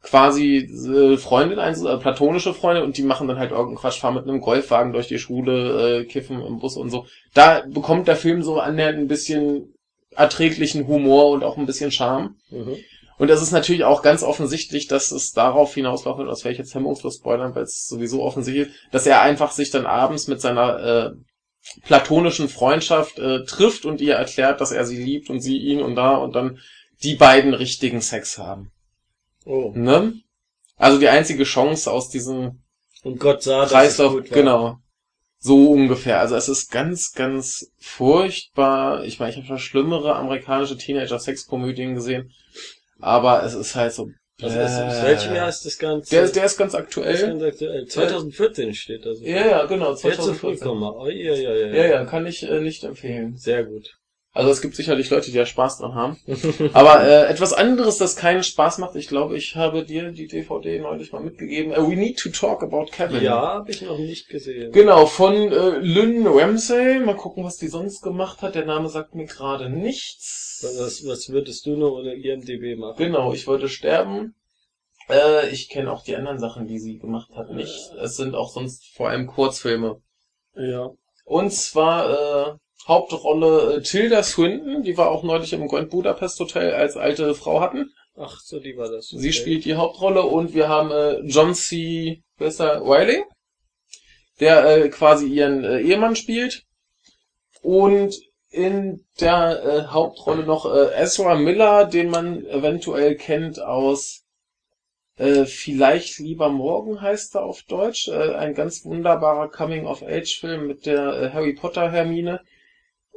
quasi äh, Freundin ein, äh, platonische Freunde und die machen dann halt irgendeinen Quatsch, fahren mit einem Golfwagen durch die Schule, äh, kiffen im Bus und so. Da bekommt der Film so annähernd ein bisschen erträglichen Humor und auch ein bisschen Charme. Mhm. Und es ist natürlich auch ganz offensichtlich, dass es darauf hinauslaufen wird, das werde ich jetzt hemmungslos spoilern, weil es sowieso offensichtlich ist, dass er einfach sich dann abends mit seiner äh, platonischen Freundschaft äh, trifft und ihr erklärt, dass er sie liebt und sie ihn und da und dann die beiden richtigen Sex haben. Oh. Ne? Also die einzige Chance aus diesem Und Gott sah, Kreislauf, genau. So ungefähr. Also es ist ganz, ganz furchtbar. Ich meine, ich habe schon schlimmere amerikanische Teenager-Sexkomödien gesehen. Aber es ist halt so. Was ist, aus äh, welchem Jahr ist das Ganze? Der, ist- der ist ganz Das ist aktuell. ganz aktuell. 2014 steht also. Ja, ja, genau. Jetzt so 2014. vollkommen. Oh, ja, ja, ja, Ja, ja, kann ich äh, nicht empfehlen. Sehr gut. Also es gibt sicherlich Leute, die da Spaß dran haben. Aber äh, etwas anderes, das keinen Spaß macht, ich glaube, ich habe dir die DVD neulich mal mitgegeben. Äh, We Need to Talk About Kevin. ja, habe ich noch nicht gesehen. Genau, von äh, Lynn Ramsey. Mal gucken, was die sonst gemacht hat. Der Name sagt mir gerade nichts. Was, was würdest du noch ohne IMDB machen? Genau, ich wollte sterben. Äh, ich kenne auch die anderen Sachen, die sie gemacht hat, nicht. Es sind auch sonst vor allem Kurzfilme. Ja. Und zwar äh, Hauptrolle äh, Tilda Swinton, die wir auch neulich im Grand Budapest Hotel als alte Frau hatten. Ach so, die war das. Sie Okay. spielt die Hauptrolle und wir haben äh, John C. Besser Wiley, der äh, quasi ihren äh, Ehemann spielt. Und in der äh, Hauptrolle noch äh, Ezra Miller, den man eventuell kennt aus äh, Vielleicht lieber morgen heißt er auf Deutsch. Äh, ein ganz wunderbarer Coming-of-Age-Film mit der äh, Harry Potter Hermine.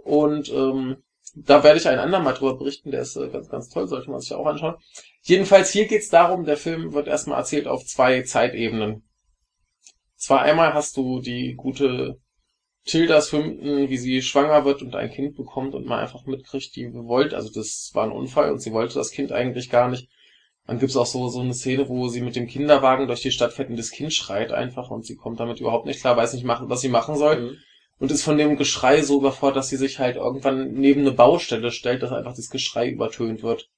Und ähm, da werde ich einen anderen mal drüber berichten, der ist äh, ganz, ganz toll, sollte man sich auch anschauen. Jedenfalls hier geht's darum, der Film wird erstmal erzählt auf zwei Zeitebenen. Zwar einmal hast du die gute Tilda Swinton, wie sie schwanger wird und ein Kind bekommt und man einfach mitkriegt, die wollte, also das war ein Unfall und sie wollte das Kind eigentlich gar nicht. Dann gibt's auch so, so eine Szene, wo sie mit dem Kinderwagen durch die Stadt fährt und das Kind schreit einfach und sie kommt damit überhaupt nicht klar, weiß nicht, machen, was sie machen soll Mhm. Und ist von dem Geschrei so überfordert, dass sie sich halt irgendwann neben eine Baustelle stellt, dass einfach das Geschrei übertönt wird.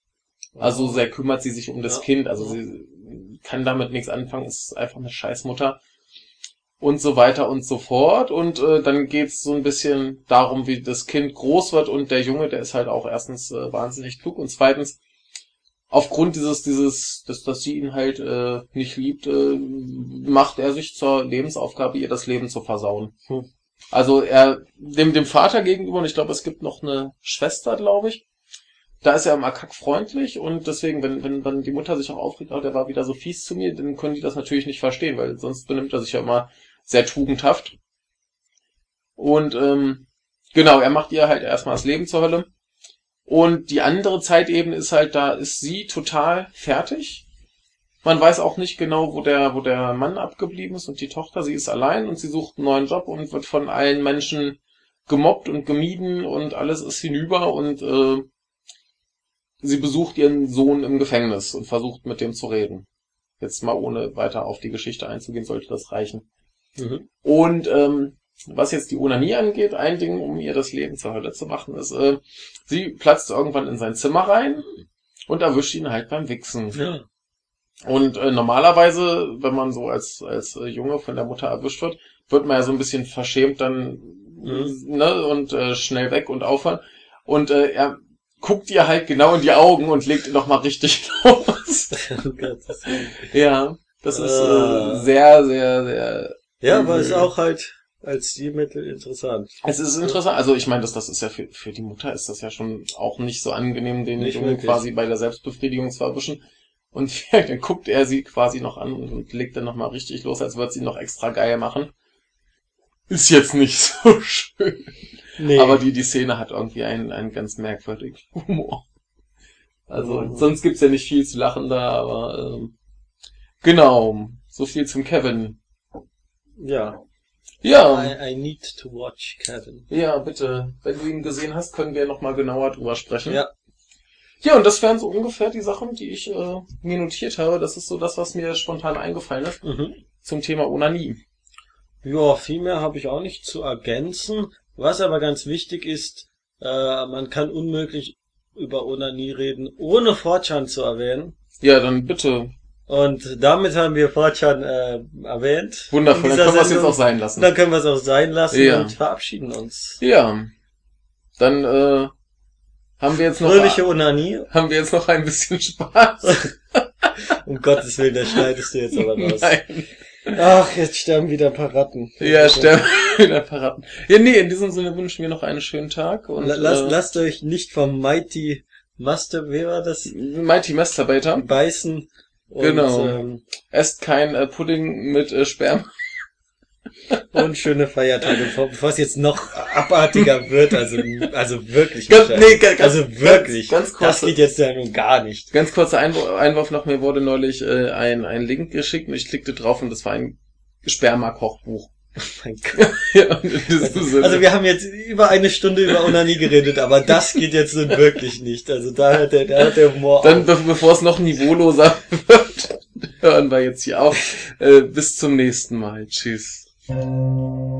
Also sehr kümmert sie sich um das Ja. Kind, also sie kann damit nichts anfangen, ist einfach eine Scheißmutter und so weiter und so fort. Und äh, dann geht's so ein bisschen darum, wie das Kind groß wird und der Junge, der ist halt auch erstens äh, wahnsinnig klug und zweitens aufgrund dieses, dieses, dass, dass sie ihn halt äh, nicht liebt, äh, macht er sich zur Lebensaufgabe, ihr das Leben zu versauen. Hm. Also er dem, dem Vater gegenüber, und ich glaube, es gibt noch eine Schwester, glaube ich, da ist er immer kackfreundlich und deswegen, wenn, wenn dann die Mutter sich auch aufregt, oh, der war wieder so fies zu mir, dann können die das natürlich nicht verstehen, weil sonst benimmt er sich ja immer sehr tugendhaft. Und ähm, genau, er macht ihr halt erstmal das Leben zur Hölle. Und die andere Zeitebene ist halt, da ist sie total fertig. Man weiß auch nicht genau, wo der, wo der Mann abgeblieben ist und die Tochter. Sie ist allein und sie sucht einen neuen Job und wird von allen Menschen gemobbt und gemieden und alles ist hinüber und äh, sie besucht ihren Sohn im Gefängnis und versucht mit dem zu reden. Jetzt mal ohne weiter auf die Geschichte einzugehen, sollte das reichen. Mhm. Und ähm, was jetzt die Onanie angeht, ein Ding, um ihr das Leben zur Hölle zu machen, ist, äh, sie platzt irgendwann in sein Zimmer rein und erwischt ihn halt beim Wichsen. Ja. Und äh, normalerweise, wenn man so als, als äh, Junge von der Mutter erwischt wird, wird man ja so ein bisschen verschämt dann Mhm. ne, und äh, schnell weg und aufhören. Und äh, er guckt ihr halt genau in die Augen und legt ihn noch mal richtig los. Ja. Das ist Ah. äh, sehr, sehr, sehr. Ja, aber ist auch halt als Stilmittel interessant. Es ist interessant. Also ich meine, das, das ist ja für, für die Mutter ist das ja schon auch nicht so angenehm, den Nicht Jungen wirklich. quasi bei der Selbstbefriedigung zu erwischen. Und dann guckt er sie quasi noch an und, legt dann nochmal richtig los, als würde sie noch extra geil machen. Ist jetzt nicht so schön. Nee. Aber die, die Szene hat irgendwie einen, einen ganz merkwürdigen Humor. Also, Mhm. sonst gibt's ja nicht viel zu lachen da, aber ähm, genau. So viel zum Kevin. ja. Ja, I, I need to watch Kevin. ja, bitte. Wenn du ihn gesehen hast, können wir nochmal genauer drüber sprechen. Ja. Ja, und das wären so ungefähr die Sachen, die ich äh, mir notiert habe. Das ist so das, was mir spontan eingefallen ist Mhm. zum Thema Onanie. Ja, viel mehr habe ich auch nicht zu ergänzen. Was aber ganz wichtig ist, äh, man kann unmöglich über Onanie reden, ohne Fortran zu erwähnen. Ja, dann bitte. Und damit haben wir Fortran äh, erwähnt. Wundervoll, dann können wir es jetzt auch sein lassen. Dann können wir es auch sein lassen Ja. und verabschieden uns. Ja. Dann äh, haben wir jetzt noch Fröhliche Onanie. haben wir jetzt noch ein bisschen Spaß. Um Gottes Willen, das schneidest du jetzt aber raus. Nein. Ach, jetzt sterben wieder ein paar Ratten. Ja, sterben wieder Paraten. Ja, nee, in diesem Sinne wünschen wir noch einen schönen Tag und La- Lasst, äh, lasst euch nicht vom Mighty Master, wie war das? Mighty Masturbator. Beißen. Und, Genau. Ähm, Esst kein äh, Pudding mit äh, Sperma. Und schöne Feiertage, bevor es jetzt noch abartiger wird. Also, also wirklich. Ganz, nee, ganz, also wirklich. Ganz, ganz das kurz. geht jetzt ja nun gar nicht. Ganz kurzer Einwurf, Einwurf noch, mir wurde neulich äh, ein, ein Link geschickt und ich klickte drauf und das war ein Sperma-Kochbuch. Mein Gott. ja. Also wir haben jetzt über eine Stunde über Onanie geredet, aber das geht jetzt nun wirklich nicht. Also da hört der, da hört der Humor Dann, auf. be bevor es noch niveauloser wird, hören wir jetzt hier auf. Äh, bis zum nächsten Mal. Tschüss. Thank you.